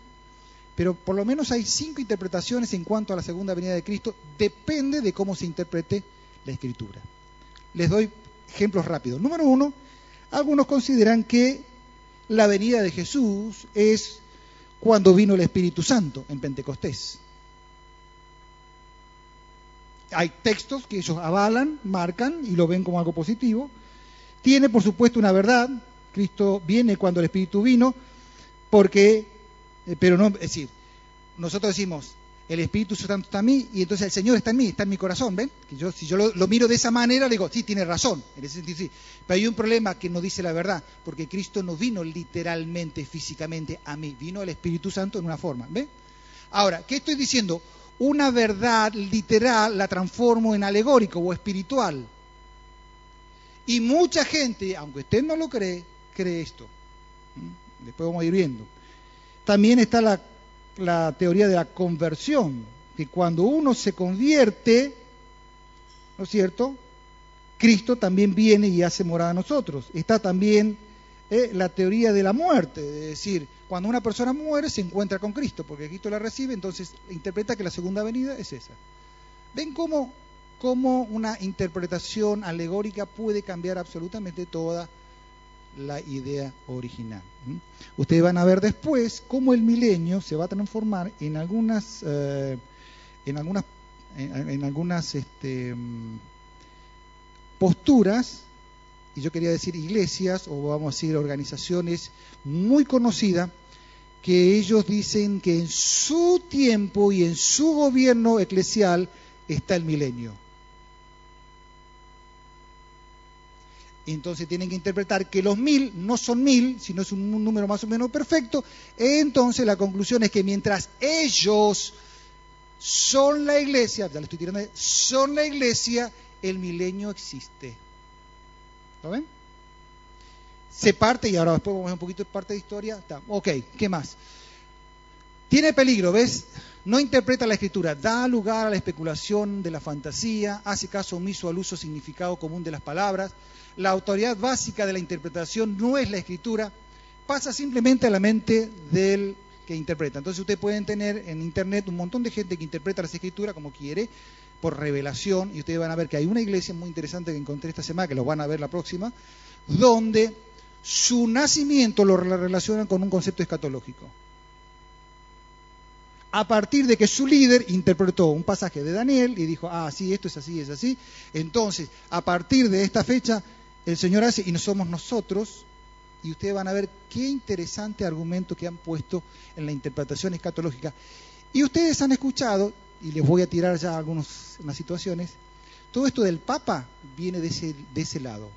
Pero por lo menos hay cinco interpretaciones en cuanto a la segunda venida de Cristo. Depende de cómo se interprete la escritura. Les doy ejemplos rápidos. Número uno, algunos consideran que la venida de Jesús es cuando vino el Espíritu Santo en Pentecostés. Hay textos que ellos avalan, marcan y lo ven como algo positivo. Tiene, por supuesto, una verdad. Cristo viene cuando el Espíritu vino, porque, eh, pero no, es decir, nosotros decimos, el Espíritu Santo está en mí y entonces el Señor está en mí, está en mi corazón, ¿ven? Que yo, si yo lo, miro de esa manera, le digo, sí, tiene razón, en ese sentido sí. Pero hay un problema que no dice la verdad, porque Cristo no vino literalmente, físicamente a mí, vino el Espíritu Santo en una forma, ¿ven? Ahora, ¿qué estoy diciendo? Una verdad literal la transformo en alegórico o espiritual. Y mucha gente, aunque usted no lo cree, cree esto. ¿Mm? Después vamos a ir viendo. También está la la teoría de la conversión, que cuando uno se convierte, ¿no es cierto? Cristo también viene y hace morada a nosotros. Está también eh, la teoría de la muerte, es decir, cuando una persona muere se encuentra con Cristo, porque Cristo la recibe, entonces interpreta que la segunda venida es esa. ¿Ven cómo, cómo una interpretación alegórica puede cambiar absolutamente toda la idea original. Ustedes van a ver después cómo el milenio se va a transformar en algunas, eh, en algunas, en, algunas este, mm, posturas, y yo quería decir iglesias, o vamos a decir organizaciones muy conocidas, que ellos dicen que en su tiempo y en su gobierno eclesial está el milenio. Entonces tienen que interpretar que los mil no son mil, sino es un, número más o menos perfecto. Entonces la conclusión es que mientras ellos son la iglesia, ya le estoy tirando, son la iglesia, el milenio existe. ¿Lo ven? Se parte, y ahora después vamos a ver un poquito de parte de historia. Ok, ¿qué más? Tiene peligro, ¿ves? No interpreta la escritura, da lugar a la especulación de la fantasía, hace caso omiso al uso significado común de las palabras, la autoridad básica de la interpretación no es la escritura, pasa simplemente a la mente del que interpreta. Entonces ustedes pueden tener en internet un montón de gente que interpreta las escrituras como quiere, por revelación, y ustedes van a ver que hay una iglesia muy interesante que encontré esta semana, que lo van a ver la próxima, donde su nacimiento lo relacionan con un concepto escatológico. A partir de que su líder interpretó un pasaje de Daniel y dijo, ah, sí, esto es así, es así. Entonces, a partir de esta fecha, el Señor hace y no somos nosotros, y ustedes van a ver qué interesante argumento que han puesto en la interpretación escatológica. Y ustedes han escuchado, y les voy a tirar ya algunas situaciones, todo esto del Papa viene de ese, lado.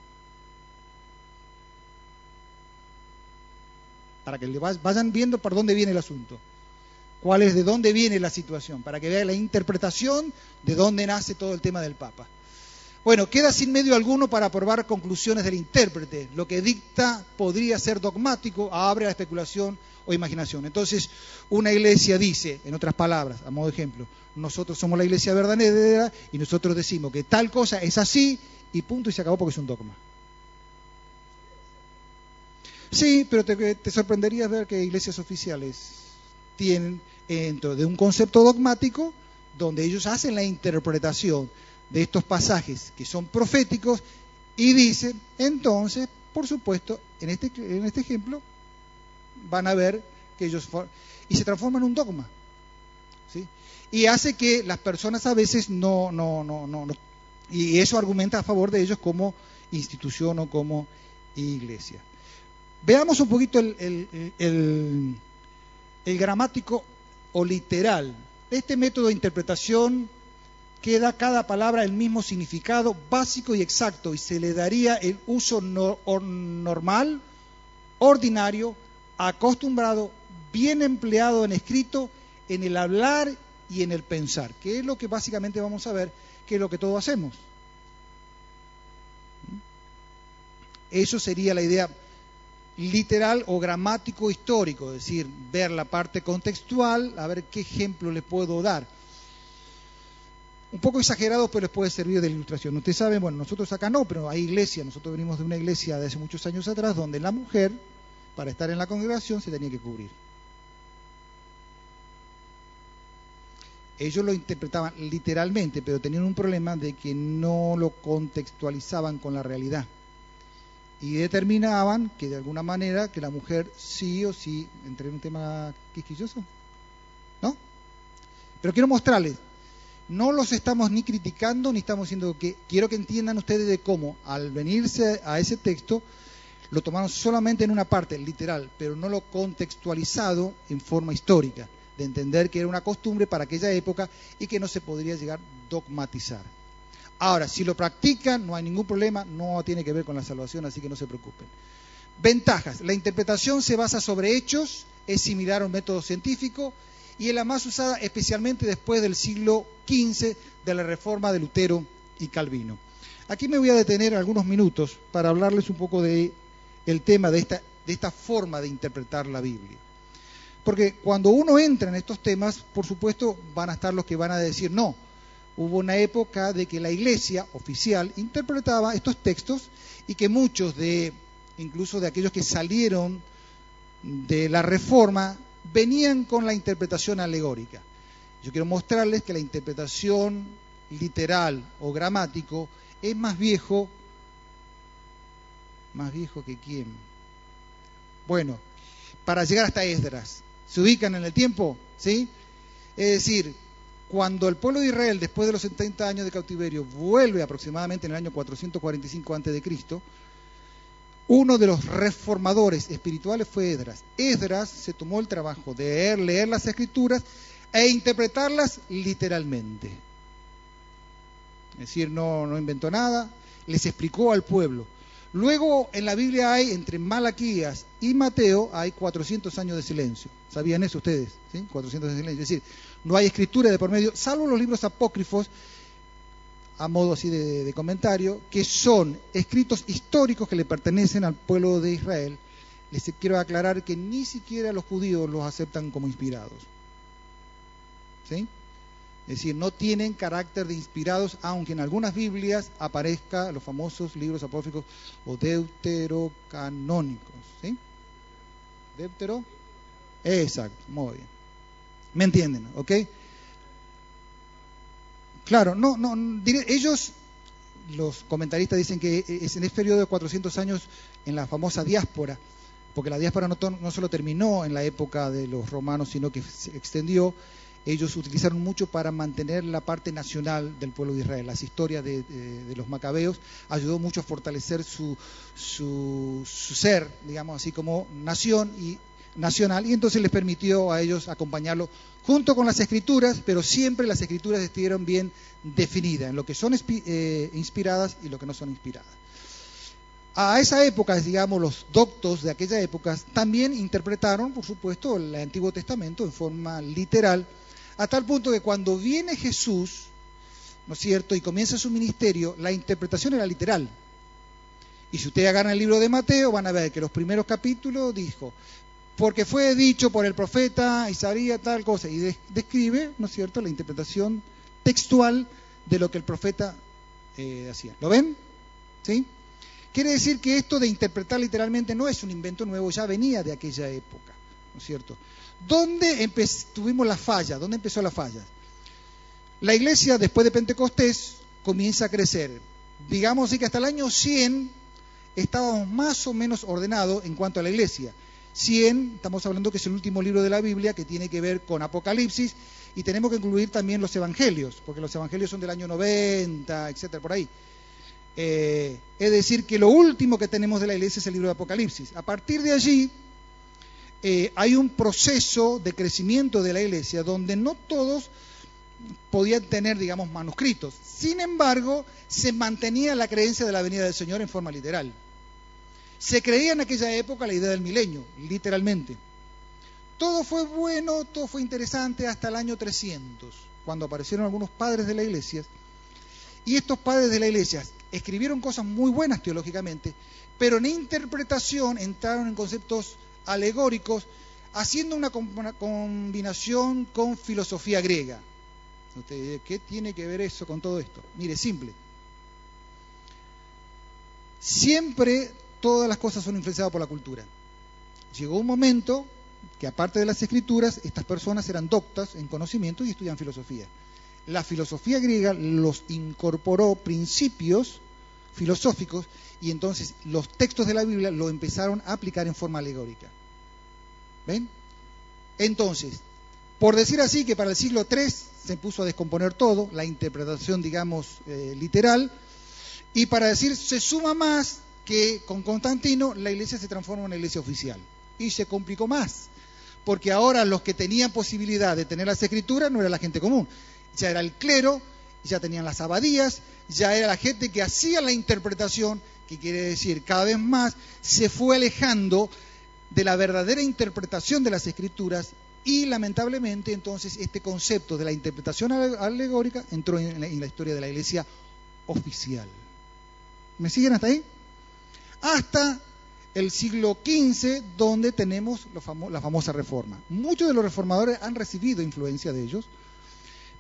para que vayan viendo por dónde viene el asunto, cuál es, de dónde viene la situación, para que vean la interpretación de dónde nace todo el tema del Papa. Bueno, queda sin medio alguno para aprobar conclusiones del intérprete. Lo que dicta podría ser dogmático, abre a la especulación o imaginación. Entonces, una iglesia dice, en otras palabras, a modo de ejemplo, nosotros somos la iglesia verdadera y nosotros decimos que tal cosa es así y punto y se acabó porque es un dogma. Sí, pero te, te sorprendería ver que iglesias oficiales tienen dentro de un concepto dogmático donde ellos hacen la interpretación de estos pasajes que son proféticos y dicen, entonces, por supuesto, en este, en este ejemplo, van a ver que ellos... Y se transforma en un dogma. ¿sí? Y hace que las personas a veces no, no, no, no, Y eso argumenta a favor de ellos como institución o como iglesia. Veamos un poquito el, el, el gramático o literal. Este método de interpretación que da cada palabra el mismo significado básico y exacto y se le daría el uso normal, ordinario, acostumbrado, bien empleado en escrito, en el hablar y en el pensar, que es lo que básicamente vamos a ver, que es lo que todos hacemos. Eso sería la idea literal o gramático histórico, es decir, ver la parte contextual, a ver qué ejemplo le puedo dar un poco exagerado, pero les puede servir de ilustración. Ustedes saben, bueno, nosotros acá no, pero hay iglesia, nosotros venimos de una iglesia de hace muchos años atrás, donde la mujer, para estar en la congregación, se tenía que cubrir. Ellos lo interpretaban literalmente, pero tenían un problema de que no lo contextualizaban con la realidad. Y determinaban que de alguna manera que la mujer sí o sí, entre en un tema quisquilloso, ¿no? Pero quiero mostrarles, no los estamos ni criticando ni estamos diciendo que quiero que entiendan ustedes de cómo al venirse a ese texto lo tomaron solamente en una parte, literal, pero no lo contextualizado en forma histórica, de entender que era una costumbre para aquella época y que no se podría llegar a dogmatizar. Ahora, si lo practican, no hay ningún problema, no tiene que ver con la salvación, así que no se preocupen. Ventajas. La interpretación se basa sobre hechos, es similar a un método científico, y es la más usada especialmente después del siglo XV de la reforma de Lutero y Calvino. Aquí me voy a detener algunos minutos para hablarles un poco de tema de esta, de esta forma de interpretar la Biblia. Porque cuando uno entra en estos temas, por supuesto, van a estar los que van a decir, no, hubo una época de que la iglesia oficial interpretaba estos textos y que muchos de, incluso de aquellos que salieron de la reforma, venían con la interpretación alegórica. Yo quiero mostrarles que la interpretación literal o gramático es más viejo, más viejo que quién. Bueno, para llegar hasta Esdras, ¿se ubican en el tiempo? ¿Sí? Es decir, cuando el pueblo de Israel, después de los 70 años de cautiverio, vuelve aproximadamente en el año 445 a.C., uno de los reformadores espirituales fue Esdras. Esdras se tomó el trabajo de leer, las escrituras e interpretarlas literalmente. Es decir, no, no inventó nada, les explicó al pueblo. Luego en la Biblia hay, entre Malaquías y Mateo, hay 400 años de silencio. ¿Sabían eso ustedes? ¿Sí? 400 años de silencio. Es decir, no hay escritura de por medio, salvo los libros apócrifos a modo así de, comentario, que son escritos históricos que le pertenecen al pueblo de Israel. Les quiero aclarar que ni siquiera los judíos los aceptan como inspirados. ¿Sí? Es decir, no tienen carácter de inspirados, aunque en algunas Biblias aparezca los famosos libros apócrifos o deuterocanónicos. ¿Sí? Deutero. Exacto, muy bien. ¿Me entienden? ¿Ok? Claro, no, no, ellos, los comentaristas dicen que es en ese periodo de 400 años en la famosa diáspora, porque la diáspora no, no solo terminó en la época de los romanos, sino que se extendió. Ellos utilizaron mucho para mantener la parte nacional del pueblo de Israel. Las historias de, los macabeos ayudó mucho a fortalecer su, su, su ser, digamos así, como nación y nacional y entonces les permitió a ellos acompañarlo junto con las escrituras, pero siempre las escrituras estuvieron bien definidas en lo que son eh, inspiradas y lo que no son inspiradas. A esa época, digamos, los doctos de aquella época también interpretaron, por supuesto, el Antiguo Testamento en forma literal, a tal punto que cuando viene Jesús, ¿no es cierto?, y comienza su ministerio, la interpretación era literal. Y si ustedes agarran el libro de Mateo, van a ver que los primeros capítulos dijo, porque fue dicho por el profeta Isaías tal cosa, y describe, ¿no es cierto?, la interpretación textual de lo que el profeta eh, hacía. ¿Lo ven? ¿Sí? Quiere decir que esto de interpretar literalmente no es un invento nuevo, ya venía de aquella época, ¿no es cierto? ¿Dónde tuvimos la falla? ¿Dónde empezó la falla? La iglesia después de Pentecostés comienza a crecer. Digamos así que hasta el año 100 estábamos más o menos ordenados en cuanto a la iglesia. 100, estamos hablando que es el último libro de la Biblia que tiene que ver con Apocalipsis y tenemos que incluir también los evangelios, porque los evangelios son del año 90, etcétera, por ahí. Eh, es decir, que lo último que tenemos de la iglesia es el libro de Apocalipsis. A partir de allí eh, hay un proceso de crecimiento de la iglesia donde no todos podían tener, digamos, manuscritos. Sin embargo, se mantenía la creencia de la venida del Señor en forma literal. Se creía en aquella época la idea del milenio, literalmente. Todo fue bueno, todo fue interesante hasta el año 300, cuando aparecieron algunos padres de la iglesia. Y estos padres de la iglesia escribieron cosas muy buenas teológicamente, pero en interpretación entraron en conceptos alegóricos, haciendo una combinación con filosofía griega. ¿Qué tiene que ver eso con todo esto? Mire, simple. Siempre todas las cosas son influenciadas por la cultura. Llegó un momento que aparte de las escrituras, estas personas eran doctas en conocimiento y estudian filosofía. La filosofía griega los incorporó principios filosóficos y entonces los textos de la Biblia lo empezaron a aplicar en forma alegórica. ¿Ven? Entonces, por decir así que para el siglo III se puso a descomponer todo, la interpretación, digamos, eh, literal, y para decir, se suma más que con Constantino la iglesia se transforma en una iglesia oficial. Y se complicó más, porque ahora los que tenían posibilidad de tener las escrituras no era la gente común, ya era el clero, ya tenían las abadías, ya era la gente que hacía la interpretación, que quiere decir cada vez más se fue alejando de la verdadera interpretación de las escrituras y lamentablemente entonces este concepto de la interpretación alegórica entró en la, historia de la iglesia oficial. ¿Me siguen hasta ahí? Hasta el siglo XV, donde tenemos la famosa reforma. Muchos de los reformadores han recibido influencia de ellos,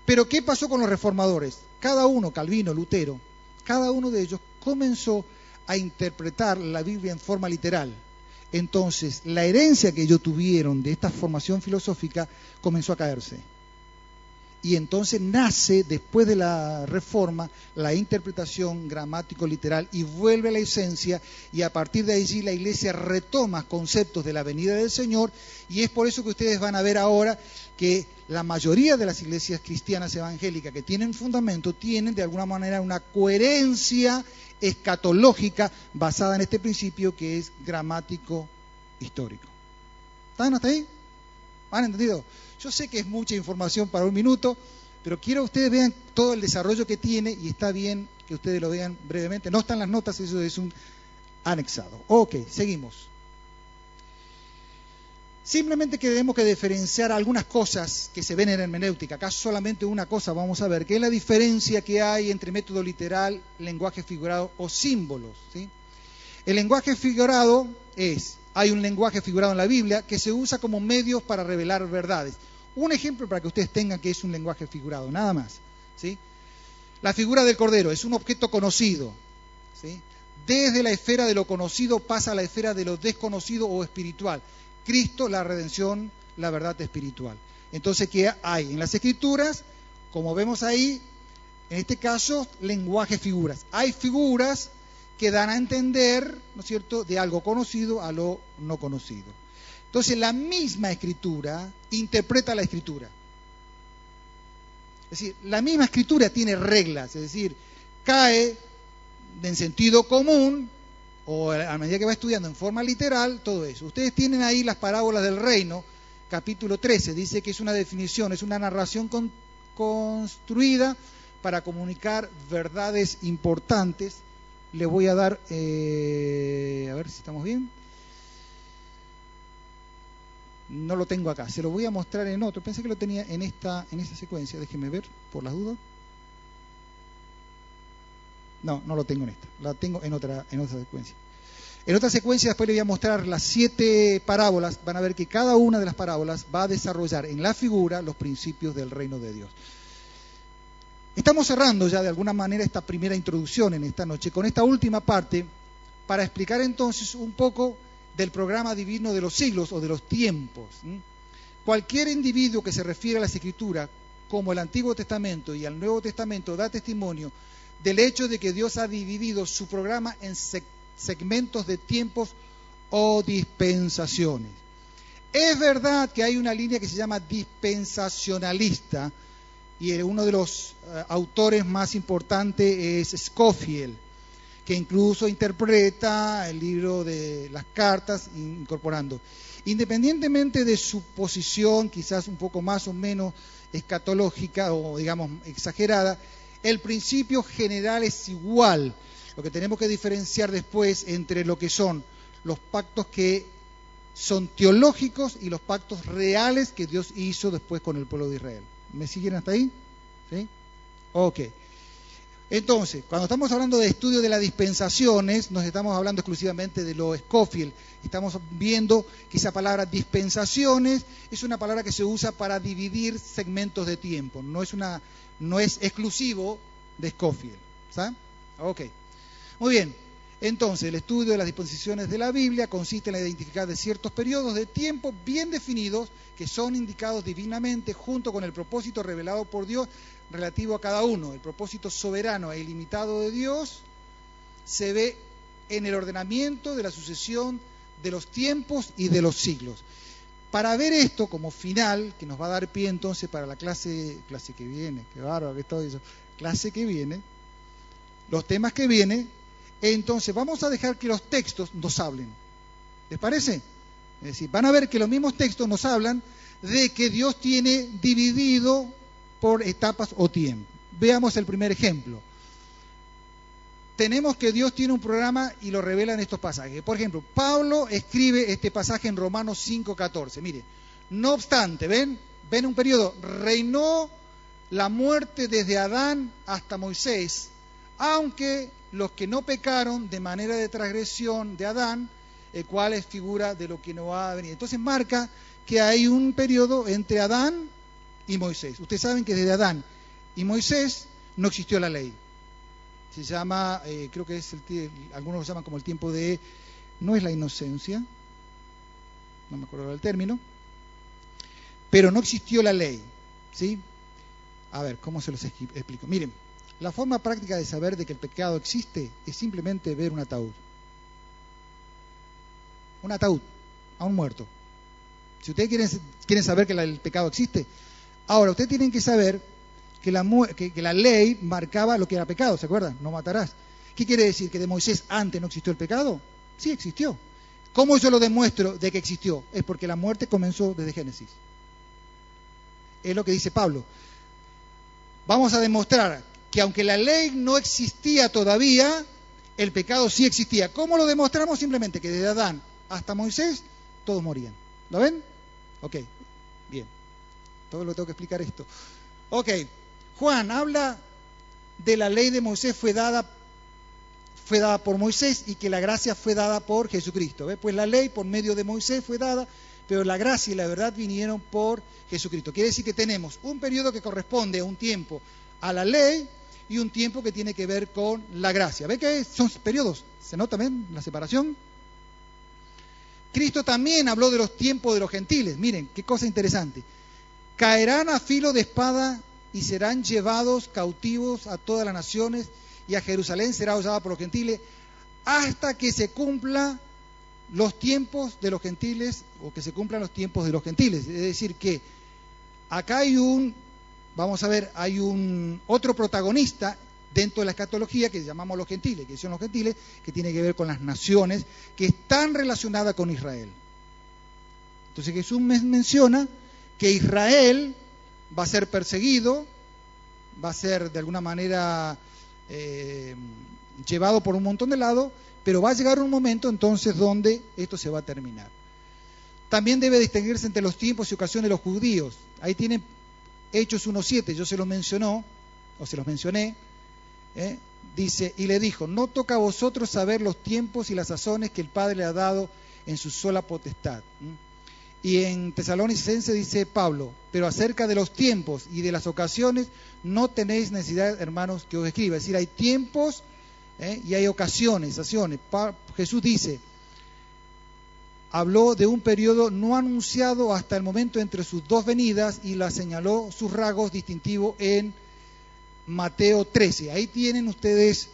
pero ¿qué pasó con los reformadores? Cada uno, Calvino, Lutero, cada uno de ellos comenzó a interpretar la Biblia en forma literal entonces la herencia que ellos tuvieron de esta formación filosófica comenzó a caerse. Y entonces nace, después de la reforma, la interpretación gramático-literal y vuelve a la esencia y a partir de allí la iglesia retoma conceptos de la venida del Señor y es por eso que ustedes van a ver ahora que la mayoría de las iglesias cristianas evangélicas que tienen fundamento tienen de alguna manera una coherencia escatológica basada en este principio que es gramático histórico. ¿Están hasta ahí? ¿Han entendido? Yo sé que es mucha información para un minuto, pero quiero que ustedes vean todo el desarrollo que tiene y está bien que ustedes lo vean brevemente. No están las notas, eso es un anexado. Ok, seguimos. Simplemente que tenemos que diferenciar algunas cosas que se ven en hermenéutica. Acá solamente una cosa vamos a ver, que es la diferencia que hay entre método literal, lenguaje figurado o símbolos. El lenguaje figurado es, hay un lenguaje figurado en la Biblia que se usa como medios para revelar verdades. Un ejemplo para que ustedes tengan que es un lenguaje figurado, nada más. ¿sí? La figura del cordero es un objeto conocido. ¿sí? Desde la esfera de lo conocido pasa a la esfera de lo desconocido o espiritual. Cristo, la redención, la verdad espiritual. Entonces, ¿qué hay? En las escrituras, como vemos ahí, en este caso, lenguaje figuras. Hay figuras que dan a entender, ¿no es cierto?, de algo conocido a lo no conocido. Entonces, la misma escritura interpreta la escritura. Es decir, la misma escritura tiene reglas, es decir, cae en sentido común o a medida que va estudiando en forma literal, todo eso. Ustedes tienen ahí las parábolas del reino, capítulo 13, dice que es una definición, es una narración construida para comunicar verdades importantes le voy a dar, eh, a ver si estamos bien. No lo tengo acá, se lo voy a mostrar en otro. Pensé que lo tenía en esta, en esta secuencia, déjeme ver por las dudas. No, no lo tengo en esta, la tengo en otra, en otra secuencia. En otra secuencia después le voy a mostrar las siete parábolas. Van a ver que cada una de las parábolas va a desarrollar en la figura los principios del reino de Dios. Estamos cerrando ya de alguna manera esta primera introducción en esta noche con esta última parte para explicar entonces un poco del programa divino de los siglos o de los tiempos. Cualquier individuo que se refiere a las escrituras, como el Antiguo Testamento y el Nuevo Testamento, da testimonio del hecho de que Dios ha dividido su programa en segmentos de tiempos o dispensaciones. Es verdad que hay una línea que se llama dispensacionalista y uno de los eh, autores más importantes es Scofield, que incluso interpreta el libro de las cartas incorporando. Independientemente de su posición, quizás un poco más o menos escatológica o digamos exagerada, el principio general es igual. Lo que tenemos que diferenciar después entre lo que son los pactos que son teológicos y los pactos reales que Dios hizo después con el pueblo de Israel. ¿Me siguen hasta ahí? ¿Sí? Ok. Entonces, cuando estamos hablando de estudio de las dispensaciones, nos estamos hablando exclusivamente de lo Scofield. Estamos viendo que esa palabra dispensaciones es una palabra que se usa para dividir segmentos de tiempo. No es una no es exclusivo de Scofield. ¿Sabes? Ok. Muy bien. Entonces, el estudio de las disposiciones de la Biblia consiste en la identificar de ciertos periodos de tiempo bien definidos que son indicados divinamente junto con el propósito revelado por Dios relativo a cada uno. El propósito soberano e ilimitado de Dios se ve en el ordenamiento de la sucesión de los tiempos y de los siglos. Para ver esto como final, que nos va a dar pie entonces para la clase, clase que viene, qué bárbaro que todo eso, clase que viene, los temas que vienen, entonces vamos a dejar que los textos nos hablen. ¿Les parece? Es decir, van a ver que los mismos textos nos hablan de que Dios tiene dividido por etapas o tiempo. Veamos el primer ejemplo. Tenemos que Dios tiene un programa y lo revela en estos pasajes. Por ejemplo, Pablo escribe este pasaje en Romanos 5:14. Mire, no obstante, ¿ven? ¿Ven un periodo? Reinó la muerte desde Adán hasta Moisés, aunque los que no pecaron de manera de transgresión de Adán, el cual es figura de lo que no va a venir. Entonces marca que hay un periodo entre Adán y Moisés. Ustedes saben que desde Adán y Moisés no existió la ley. Se llama, eh, creo que es el, algunos lo llaman como el tiempo de, no es la inocencia, no me acuerdo del término, pero no existió la ley, ¿sí? A ver, ¿cómo se los explico? Miren, la forma práctica de saber de que el pecado existe es simplemente ver un ataúd. Un ataúd a un muerto. Si ustedes quieren, saber que el pecado existe, ahora ustedes tienen que saber que la, que la ley marcaba lo que era pecado, ¿se acuerdan? No matarás. ¿Qué quiere decir? ¿Que de Moisés antes no existió el pecado? Sí existió. ¿Cómo yo lo demuestro de que existió? Es porque la muerte comenzó desde Génesis. Es lo que dice Pablo. Vamos a demostrar que aunque la ley no existía todavía, el pecado sí existía. ¿Cómo lo demostramos? Simplemente que desde Adán hasta Moisés todos morían. ¿Lo ven? Ok, bien. Todo lo tengo que explicar esto. Ok, Juan habla de la ley de Moisés fue dada fue dada por Moisés y que la gracia fue dada por Jesucristo. Pues la ley por medio de Moisés fue dada, pero la gracia y la verdad vinieron por Jesucristo. Quiere decir que tenemos un periodo que corresponde a un tiempo a la ley y un tiempo que tiene que ver con la gracia. ¿Ve que son periodos? ¿Se nota bien la separación? Cristo también habló de los tiempos de los gentiles. Miren, qué cosa interesante. Caerán a filo de espada y serán llevados cautivos a todas las naciones y a Jerusalén será usada por los gentiles hasta que se cumpla los tiempos de los gentiles o que se cumplan los tiempos de los gentiles. Es decir, que acá hay un vamos a ver, hay un otro protagonista dentro de la escatología que llamamos los gentiles, que son los gentiles, que tiene que ver con las naciones que están relacionadas con Israel. Entonces Jesús menciona que Israel va a ser perseguido, va a ser de alguna manera eh, llevado por un montón de lados, pero va a llegar un momento entonces donde esto se va a terminar. También debe distinguirse entre los tiempos y ocasiones de los judíos. Ahí tienen Hechos 1.7, yo se los mencionó, o se los mencioné, ¿eh? dice, y le dijo, no toca a vosotros saber los tiempos y las sazones que el Padre le ha dado en su sola potestad. Y en Tesalonicense dice Pablo, pero acerca de los tiempos y de las ocasiones no tenéis necesidad, hermanos, que os escriba. Es decir, hay tiempos ¿eh? y hay ocasiones. Jesús dice, habló de un periodo no anunciado hasta el momento entre sus dos venidas y la señaló sus rasgos distintivos en Mateo 13. Ahí tienen ustedes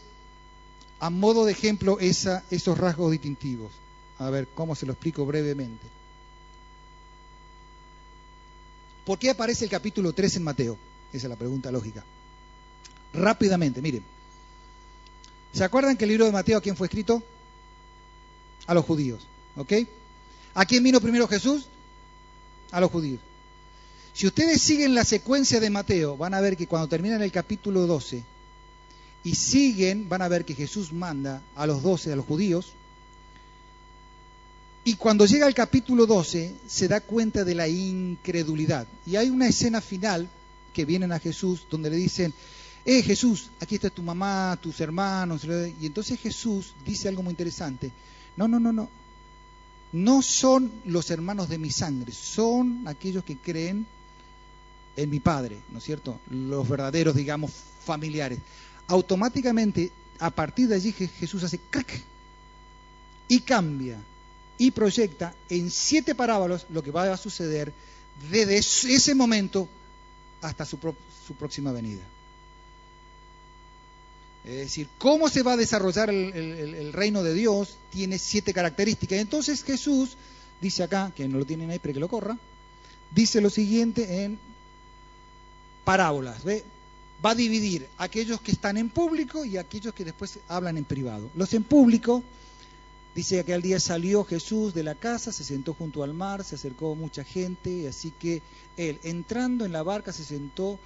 a modo de ejemplo esos rasgos distintivos. A ver, ¿cómo se lo explico brevemente? ¿Por qué aparece el capítulo 3 en Mateo? Esa es la pregunta lógica. Rápidamente, miren. ¿Se acuerdan que el libro de Mateo a quién fue escrito? A los judíos. ¿Ok? ¿A quién vino primero Jesús? A los judíos. Si ustedes siguen la secuencia de Mateo, van a ver que cuando terminan el capítulo 12 y siguen, van a ver que Jesús manda a los 12, a los judíos, y cuando llega al capítulo 12 se da cuenta de la incredulidad. Y hay una escena final que vienen a Jesús donde le dicen, eh Jesús, aquí está tu mamá, tus hermanos. Y entonces Jesús dice algo muy interesante. No, no, no, no. No son los hermanos de mi sangre, son aquellos que creen en mi Padre, ¿no es cierto? Los verdaderos, digamos, familiares. Automáticamente, a partir de allí Jesús hace crack y cambia y proyecta en siete parábolas lo que va a suceder desde ese momento hasta su, próxima venida. Es decir, cómo se va a desarrollar el, reino de Dios tiene siete características. Entonces Jesús dice acá, que no lo tienen ahí, pero que lo corra, dice lo siguiente en parábolas. ¿ve? Va a dividir aquellos que están en público y aquellos que después hablan en privado. Los en público Dice que aquel día salió Jesús de la casa, se sentó junto al mar, se acercó mucha gente, así que él, entrando en la barca, se sentó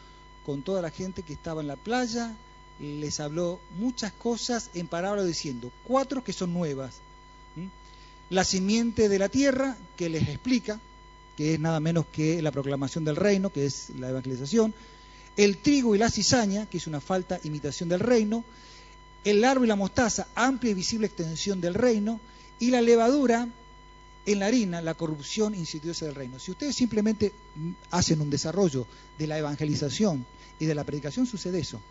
con toda la gente que estaba en la playa, les habló muchas cosas en parábola diciendo, cuatro que son nuevas. La simiente de la tierra, que les explica, que es nada menos que la proclamación del reino, que es la evangelización, el trigo y la cizaña, que es una falta imitación del reino, el árbol y la mostaza, amplia y visible extensión del reino, y la levadura en la harina, la corrupción insidiosa del reino. Si ustedes simplemente hacen un desarrollo de la evangelización y de la predicación, sucede eso.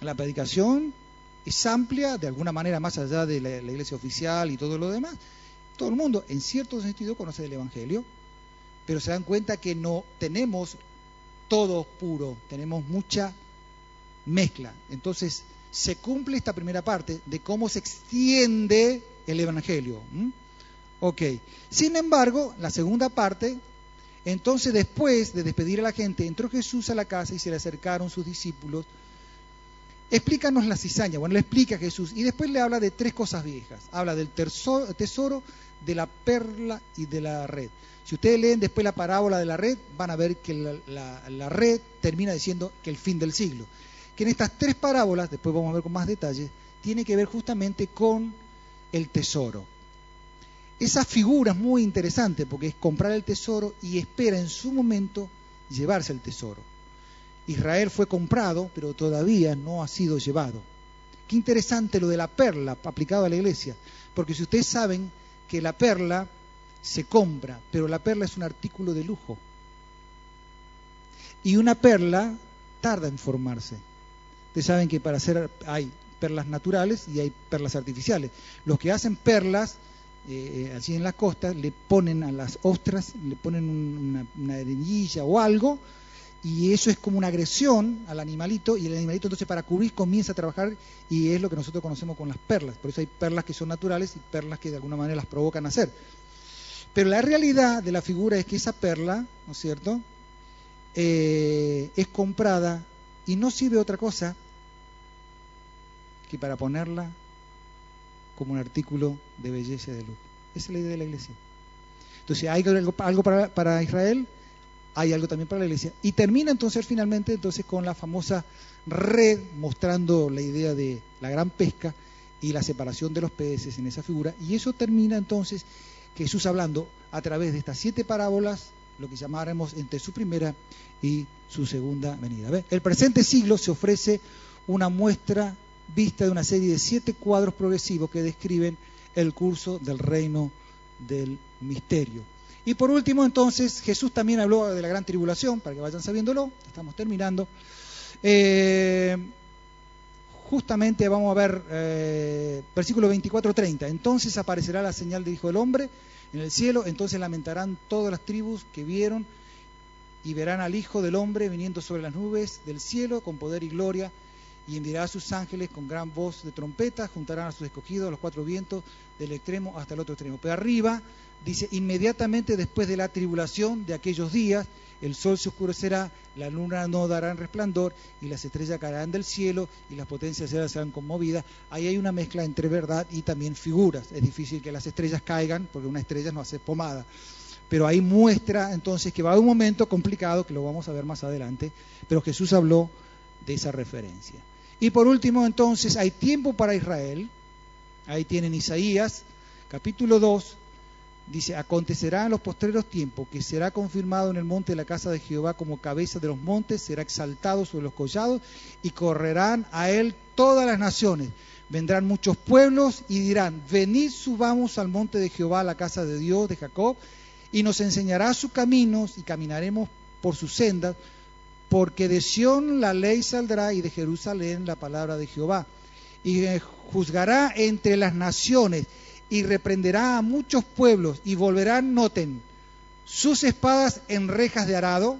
La predicación es amplia, de alguna manera más allá de la, iglesia oficial y todo lo demás. Todo el mundo, en cierto sentido, conoce el Evangelio, pero se dan cuenta que no tenemos todo puro, tenemos mucha mezcla. Entonces, se cumple esta primera parte de cómo se extiende el Evangelio. Ok. Sin embargo, la segunda parte, entonces después de despedir a la gente, entró Jesús a la casa y se le acercaron sus discípulos. Explícanos la cizaña. Bueno, le explica a Jesús y después le habla de tres cosas viejas. Habla del tesoro, de la perla y de la red. Si ustedes leen después la parábola de la red, van a ver que la red termina diciendo que el fin del siglo que en estas tres parábolas, después vamos a ver con más detalles, tiene que ver justamente con el tesoro. Esa figura es muy interesante porque es comprar el tesoro y espera en su momento llevarse el tesoro. Israel fue comprado, pero todavía no ha sido llevado. Qué interesante lo de la perla aplicado a la iglesia, porque si ustedes saben que la perla se compra, pero la perla es un artículo de lujo. Y una perla tarda en formarse. Ustedes saben que para hacer hay perlas naturales y hay perlas artificiales. Los que hacen perlas eh, eh, allí en las costas le ponen a las ostras, le ponen una, una o algo y eso es como una agresión al animalito y el animalito entonces para cubrir comienza a trabajar y es lo que nosotros conocemos con las perlas. Por eso hay perlas que son naturales y perlas que de alguna manera las provocan a hacer. Pero la realidad de la figura es que esa perla, ¿no es cierto?, eh, es comprada y no sirve otra cosa que para ponerla como un artículo de belleza de luz. Esa es la idea de la iglesia. Entonces, hay algo, para, Israel, hay algo también para la iglesia. Y termina entonces finalmente entonces con la famosa red mostrando la idea de la gran pesca y la separación de los peces en esa figura. Y eso termina entonces Jesús hablando a través de estas siete parábolas, lo que llamaremos entre su primera y su segunda venida. El presente siglo se ofrece una muestra vista de una serie de siete cuadros progresivos que describen el curso del reino del misterio. Y por último, entonces, Jesús también habló de la gran tribulación, para que vayan sabiéndolo, estamos terminando. Eh, justamente vamos a ver eh, versículo 24-30. Entonces aparecerá la señal del Hijo del Hombre en el cielo, entonces lamentarán todas las tribus que vieron y verán al Hijo del Hombre viniendo sobre las nubes del cielo con poder y gloria y enviará a sus ángeles con gran voz de trompeta, juntarán a sus escogidos los cuatro vientos del extremo hasta el otro extremo. Pero arriba dice, inmediatamente después de la tribulación de aquellos días, el sol se oscurecerá, la luna no dará resplandor y las estrellas caerán del cielo y las potencias serán conmovidas. Ahí hay una mezcla entre verdad y también figuras. Es difícil que las estrellas caigan porque una estrella no hace pomada. Pero ahí muestra entonces que va a haber un momento complicado, que lo vamos a ver más adelante, pero Jesús habló de esa referencia. Y por último, entonces, hay tiempo para Israel. Ahí tienen Isaías, capítulo 2, dice, acontecerá en los postreros tiempos que será confirmado en el monte de la casa de Jehová como cabeza de los montes, será exaltado sobre los collados y correrán a él todas las naciones. Vendrán muchos pueblos y dirán, venid subamos al monte de Jehová, a la casa de Dios de Jacob, y nos enseñará sus caminos y caminaremos por sus sendas, porque de Sión la ley saldrá y de Jerusalén la palabra de Jehová. Y juzgará entre las naciones y reprenderá a muchos pueblos y volverán, noten, sus espadas en rejas de arado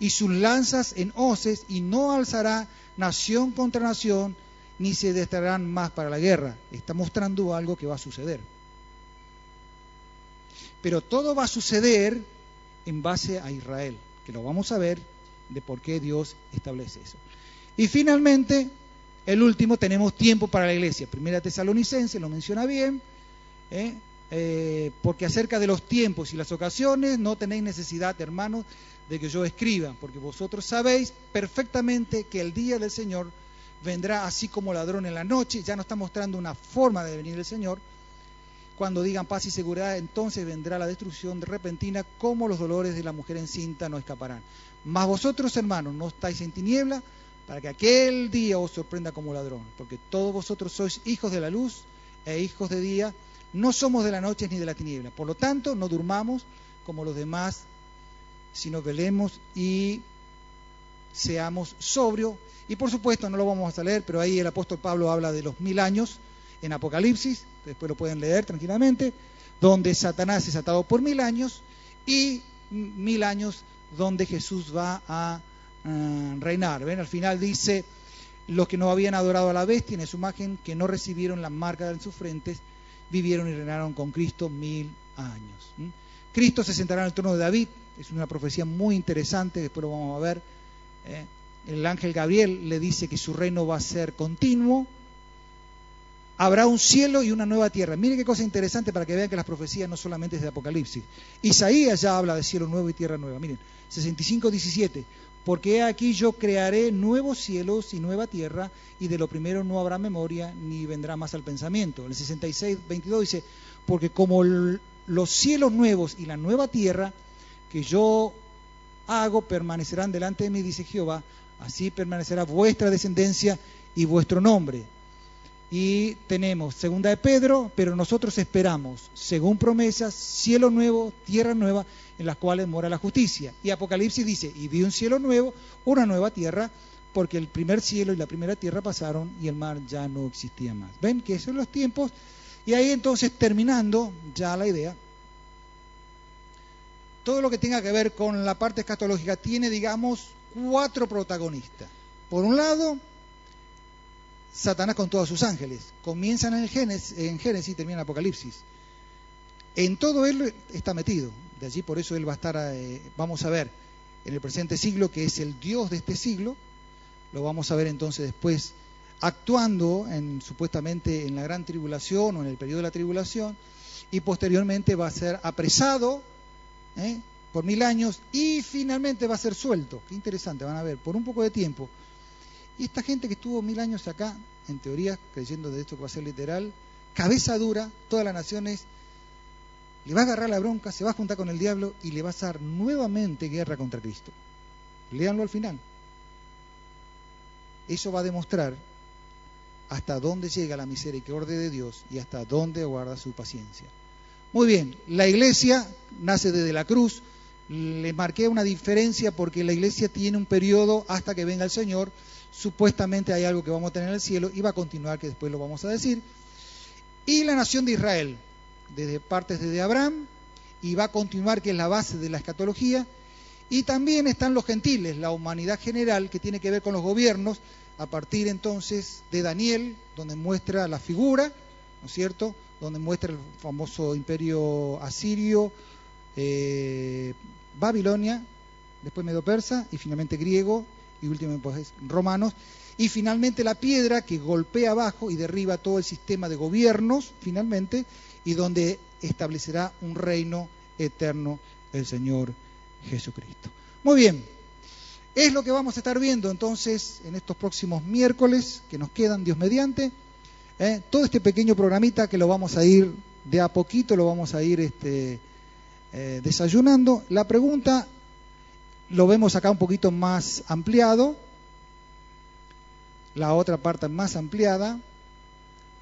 y sus lanzas en hoces y no alzará nación contra nación ni se desterrarán más para la guerra. Está mostrando algo que va a suceder. Pero todo va a suceder en base a Israel, que lo vamos a ver de por qué Dios establece eso. Y finalmente, el último, tenemos tiempo para la iglesia. Primera Tesalonicense lo menciona bien, ¿eh? Eh, porque acerca de los tiempos y las ocasiones no tenéis necesidad, hermanos, de que yo escriba, porque vosotros sabéis perfectamente que el día del Señor vendrá así como ladrón en la noche, ya nos está mostrando una forma de venir el Señor. Cuando digan paz y seguridad, entonces vendrá la destrucción repentina, como los dolores de la mujer encinta no escaparán. Mas vosotros, hermanos, no estáis en tiniebla para que aquel día os sorprenda como ladrón, porque todos vosotros sois hijos de la luz e hijos de día, no somos de la noche ni de la tiniebla. Por lo tanto, no durmamos como los demás, sino velemos y seamos sobrios. Y por supuesto, no lo vamos a leer, pero ahí el apóstol Pablo habla de los mil años en Apocalipsis, después lo pueden leer tranquilamente, donde Satanás es atado por mil años y mil años donde Jesús va a reinar. ¿Ven? Al final dice, los que no habían adorado a la bestia en su imagen, que no recibieron la marca en sus frentes, vivieron y reinaron con Cristo mil años. Cristo se sentará en el trono de David, es una profecía muy interesante, después lo vamos a ver. ¿eh? El ángel Gabriel le dice que su reino va a ser continuo, habrá un cielo y una nueva tierra. Mire qué cosa interesante para que vean que las profecías no solamente es de Apocalipsis. Isaías ya habla de cielo nuevo y tierra nueva. Miren, 65, 17. Porque aquí yo crearé nuevos cielos y nueva tierra, y de lo primero no habrá memoria, ni vendrá más al pensamiento. El 66, 22 dice, porque como los cielos nuevos y la nueva tierra que yo hago permanecerán delante de mí, dice Jehová, así permanecerá vuestra descendencia y vuestro nombre y tenemos segunda de Pedro, pero nosotros esperamos, según promesas, cielo nuevo, tierra nueva, en las cuales mora la justicia. Y Apocalipsis dice, y vi un cielo nuevo, una nueva tierra, porque el primer cielo y la primera tierra pasaron y el mar ya no existía más. ¿Ven que esos son los tiempos? Y ahí entonces terminando ya la idea, todo lo que tenga que ver con la parte escatológica tiene, digamos, cuatro protagonistas. Por un lado, Satanás con todos sus ángeles. Comienzan en, Génesis, y terminan en Apocalipsis. En todo él está metido. De allí por eso él va a estar, eh, vamos a ver, en el presente siglo, que es el Dios de este siglo. Lo vamos a ver entonces después actuando en, supuestamente en la gran tribulación o en el periodo de la tribulación. Y posteriormente va a ser apresado, ¿eh? por mil años y finalmente va a ser suelto. Qué interesante, van a ver, por un poco de tiempo. Y esta gente que estuvo mil años acá, en teoría, creyendo de esto que va a ser literal, cabeza dura, todas las naciones, le va a agarrar la bronca, se va a juntar con el diablo y le va a hacer nuevamente guerra contra Cristo. Léanlo al final. Eso va a demostrar hasta dónde llega la misericordia de Dios y hasta dónde guarda su paciencia. Muy bien, la iglesia nace desde la cruz. Le marqué una diferencia porque la iglesia tiene un periodo hasta que venga el Señor. Supuestamente hay algo que vamos a tener en el cielo y va a continuar, que después lo vamos a decir. Y la nación de Israel, desde partes desde Abraham, y va a continuar, que es la base de la escatología. Y también están los gentiles, la humanidad general, que tiene que ver con los gobiernos, a partir entonces de Daniel, donde muestra la figura, ¿no es cierto? Donde muestra el famoso imperio asirio, eh, Babilonia, después Medo-Persa y finalmente griego y últimamente pues, romanos. Y finalmente la piedra que golpea abajo y derriba todo el sistema de gobiernos, finalmente, y donde establecerá un reino eterno el Señor Jesucristo. Muy bien, es lo que vamos a estar viendo entonces en estos próximos miércoles que nos quedan, Dios mediante. ¿eh? Todo este pequeño programita que lo vamos a ir de a poquito, lo vamos a ir este, eh, desayunando. La pregunta lo vemos acá un poquito más ampliado, la otra parte más ampliada,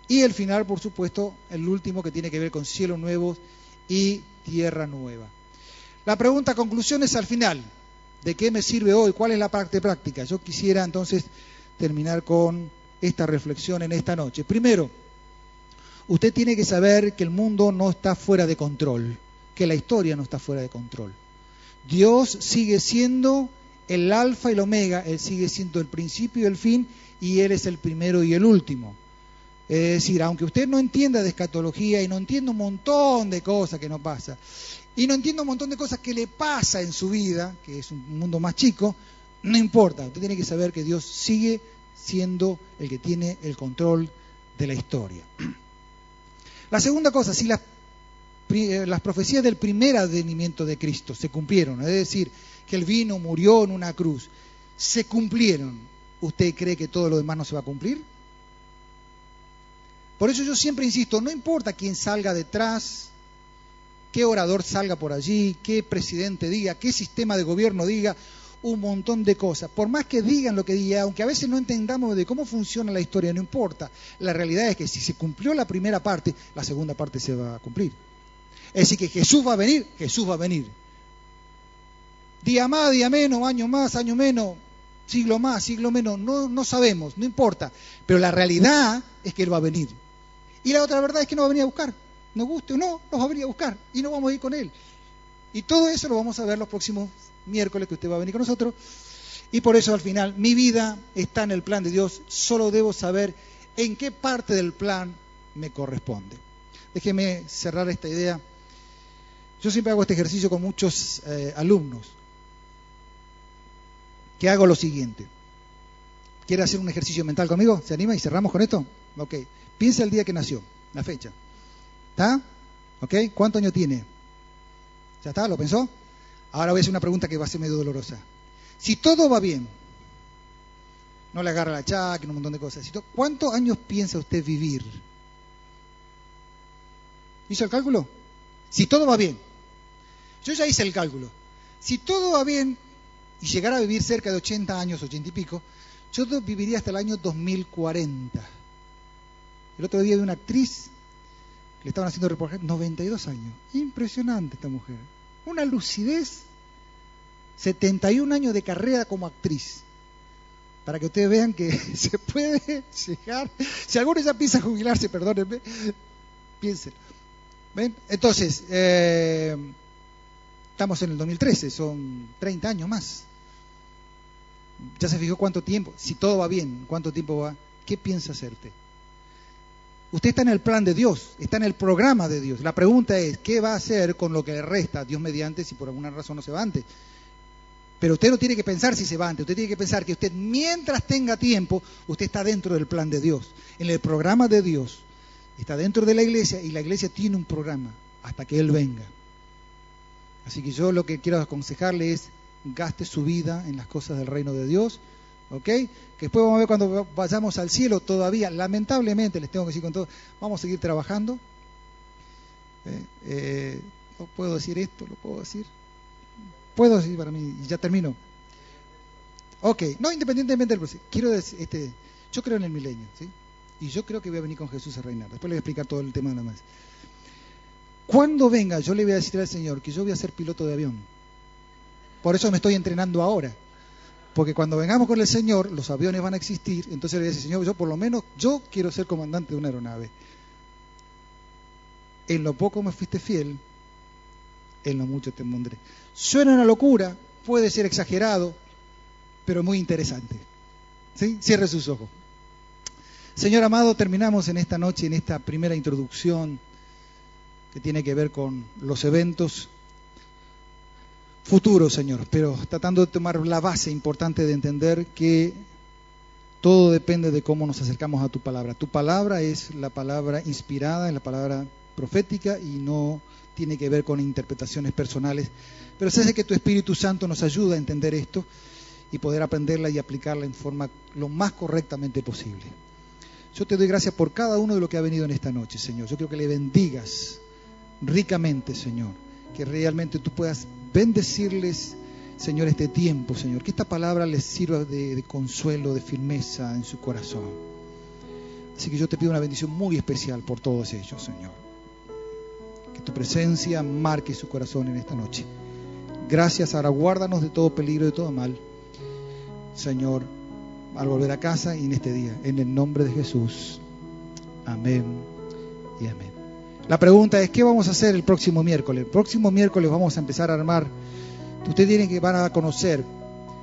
y el final, por supuesto, el último que tiene que ver con cielo nuevo y tierra nueva. La pregunta, conclusión es al final. ¿De qué me sirve hoy? ¿Cuál es la parte práctica? Yo quisiera entonces terminar con esta reflexión en esta noche. Primero, usted tiene que saber que el mundo no está fuera de control, que la historia no está fuera de control. Dios sigue siendo el alfa y el omega, Él sigue siendo el principio y el fin, y Él es el primero y el último. Es decir, aunque usted no entienda de escatología y no entienda un montón de cosas que no pasa, y no entiendo un montón de cosas que le pasa en su vida, que es un mundo más chico, no importa, usted tiene que saber que Dios sigue siendo el que tiene el control de la historia. La segunda cosa, si las, las profecías del primer advenimiento de Cristo se cumplieron, es decir, que Él vino, murió en una cruz, se cumplieron, ¿usted cree que todo lo demás no se va a cumplir? Por eso yo siempre insisto, no importa quién salga detrás, qué orador salga por allí, qué presidente diga, qué sistema de gobierno diga, un montón de cosas. Por más que digan lo que diga, aunque a veces no entendamos de cómo funciona la historia, no importa. La realidad es que si se cumplió la primera parte, la segunda parte se va a cumplir. Es decir, que Jesús va a venir, Jesús va a venir. Día más, día menos, año más, año menos, siglo más, siglo menos, no, no sabemos, no importa. Pero la realidad es que Él va a venir. Y la otra verdad es que no va a venir a buscar nos guste o no, nos va a venir a buscar y no vamos a ir con Él. Y todo eso lo vamos a ver los próximos miércoles que usted va a venir con nosotros. Y por eso al final, mi vida está en el plan de Dios, solo debo saber en qué parte del plan me corresponde. Déjeme cerrar esta idea. Yo siempre hago este ejercicio con muchos eh, alumnos, que hago lo siguiente. ¿Quiere hacer un ejercicio mental conmigo? ¿Se anima y cerramos con esto? Ok. Piensa el día que nació, la fecha. ¿Está? ¿Ok? ¿Cuánto año tiene? ¿Ya está? ¿Lo pensó? Ahora voy a hacer una pregunta que va a ser medio dolorosa. Si todo va bien, no le agarra la chaca, un montón de cosas. ¿Cuántos años piensa usted vivir? ¿Hizo el cálculo? Si todo va bien. Yo ya hice el cálculo. Si todo va bien y llegara a vivir cerca de 80 años, 80 y pico, yo viviría hasta el año 2040. El otro día vi una actriz le estaban haciendo reportaje, 92 años. Impresionante esta mujer. Una lucidez, 71 años de carrera como actriz. Para que ustedes vean que se puede llegar. Si alguno ya piensa jubilarse, perdónenme, piensen. ¿Ven? Entonces, eh, estamos en el 2013, son 30 años más. Ya se fijó cuánto tiempo, si todo va bien, cuánto tiempo va. ¿Qué piensa hacerte? Usted está en el plan de Dios, está en el programa de Dios. La pregunta es, ¿qué va a hacer con lo que le resta Dios mediante si por alguna razón no se va antes? Pero usted no tiene que pensar si se va antes, usted tiene que pensar que usted mientras tenga tiempo, usted está dentro del plan de Dios, en el programa de Dios. Está dentro de la iglesia y la iglesia tiene un programa hasta que Él venga. Así que yo lo que quiero aconsejarle es gaste su vida en las cosas del reino de Dios, ¿ok? Que después vamos a ver cuando vayamos al cielo todavía, lamentablemente, les tengo que decir con todo, vamos a seguir trabajando. ¿Eh? Eh, no puedo decir esto, lo puedo decir. Puedo decir para mí, y ya termino. Ok, no independientemente del proceso. Quiero decir, este, yo creo en el milenio, ¿sí? Y yo creo que voy a venir con Jesús a reinar. Después le voy a explicar todo el tema la más. Cuando venga, yo le voy a decir al Señor que yo voy a ser piloto de avión. Por eso me estoy entrenando ahora. Porque cuando vengamos con el Señor, los aviones van a existir. Entonces le voy a decir, Señor, yo por lo menos, yo quiero ser comandante de una aeronave. En lo poco me fuiste fiel, en lo mucho te pondré. Suena una locura, puede ser exagerado, pero muy interesante. ¿Sí? Cierre sus ojos. Señor amado, terminamos en esta noche, en esta primera introducción que tiene que ver con los eventos futuros, Señor, pero tratando de tomar la base importante de entender que todo depende de cómo nos acercamos a tu palabra. Tu palabra es la palabra inspirada, es la palabra profética y no tiene que ver con interpretaciones personales. Pero sé que tu Espíritu Santo nos ayuda a entender esto y poder aprenderla y aplicarla en forma lo más correctamente posible. Yo te doy gracias por cada uno de los que ha venido en esta noche, Señor. Yo quiero que le bendigas ricamente, Señor. Que realmente tú puedas bendecirles, Señor, este tiempo, Señor. Que esta palabra les sirva de, de consuelo, de firmeza en su corazón. Así que yo te pido una bendición muy especial por todos ellos, Señor. Que tu presencia marque su corazón en esta noche. Gracias, ahora guárdanos de todo peligro y de todo mal. Señor, al volver a casa y en este día. En el nombre de Jesús. Amén y amén. La pregunta es, ¿qué vamos a hacer el próximo miércoles? El próximo miércoles vamos a empezar a armar. Ustedes tienen que van a conocer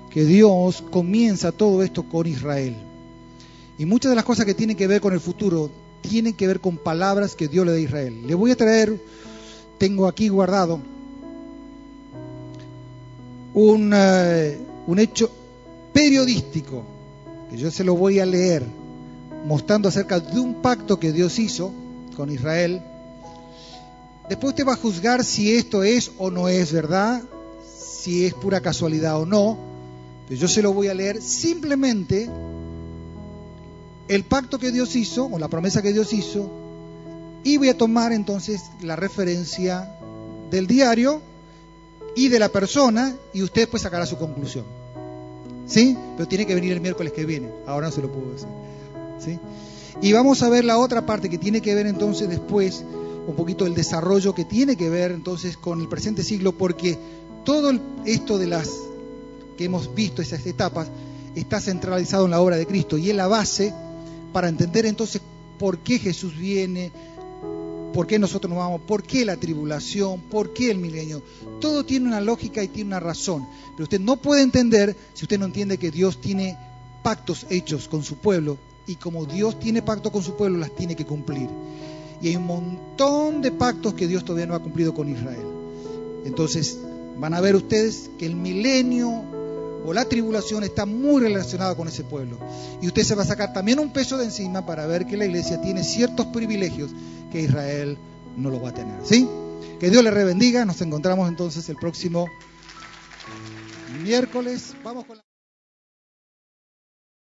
que Dios comienza todo esto con Israel. Y muchas de las cosas que tienen que ver con el futuro tienen que ver con palabras que Dios le da a Israel. Le voy a traer, tengo aquí guardado, un, un hecho periodístico que yo se lo voy a leer, mostrando acerca de un pacto que Dios hizo con Israel. Después usted va a juzgar si esto es o no es verdad, si es pura casualidad o no. Pero yo se lo voy a leer simplemente el pacto que Dios hizo o la promesa que Dios hizo y voy a tomar entonces la referencia del diario y de la persona y usted pues sacará su conclusión. ¿Sí? Pero tiene que venir el miércoles que viene. Ahora no se lo puedo decir. ¿Sí? Y vamos a ver la otra parte que tiene que ver entonces después un poquito el desarrollo que tiene que ver entonces con el presente siglo, porque todo esto de las que hemos visto, esas etapas, está centralizado en la obra de Cristo y es la base para entender entonces por qué Jesús viene, por qué nosotros nos vamos, por qué la tribulación, por qué el milenio. Todo tiene una lógica y tiene una razón. Pero usted no puede entender si usted no entiende que Dios tiene pactos hechos con su pueblo y como Dios tiene pacto con su pueblo, las tiene que cumplir. Y hay un montón de pactos que Dios todavía no ha cumplido con Israel. Entonces, van a ver ustedes que el milenio o la tribulación está muy relacionada con ese pueblo. Y usted se va a sacar también un peso de encima para ver que la iglesia tiene ciertos privilegios que Israel no lo va a tener. ¿Sí? Que Dios le rebendiga. Nos encontramos entonces el próximo miércoles. Vamos con la...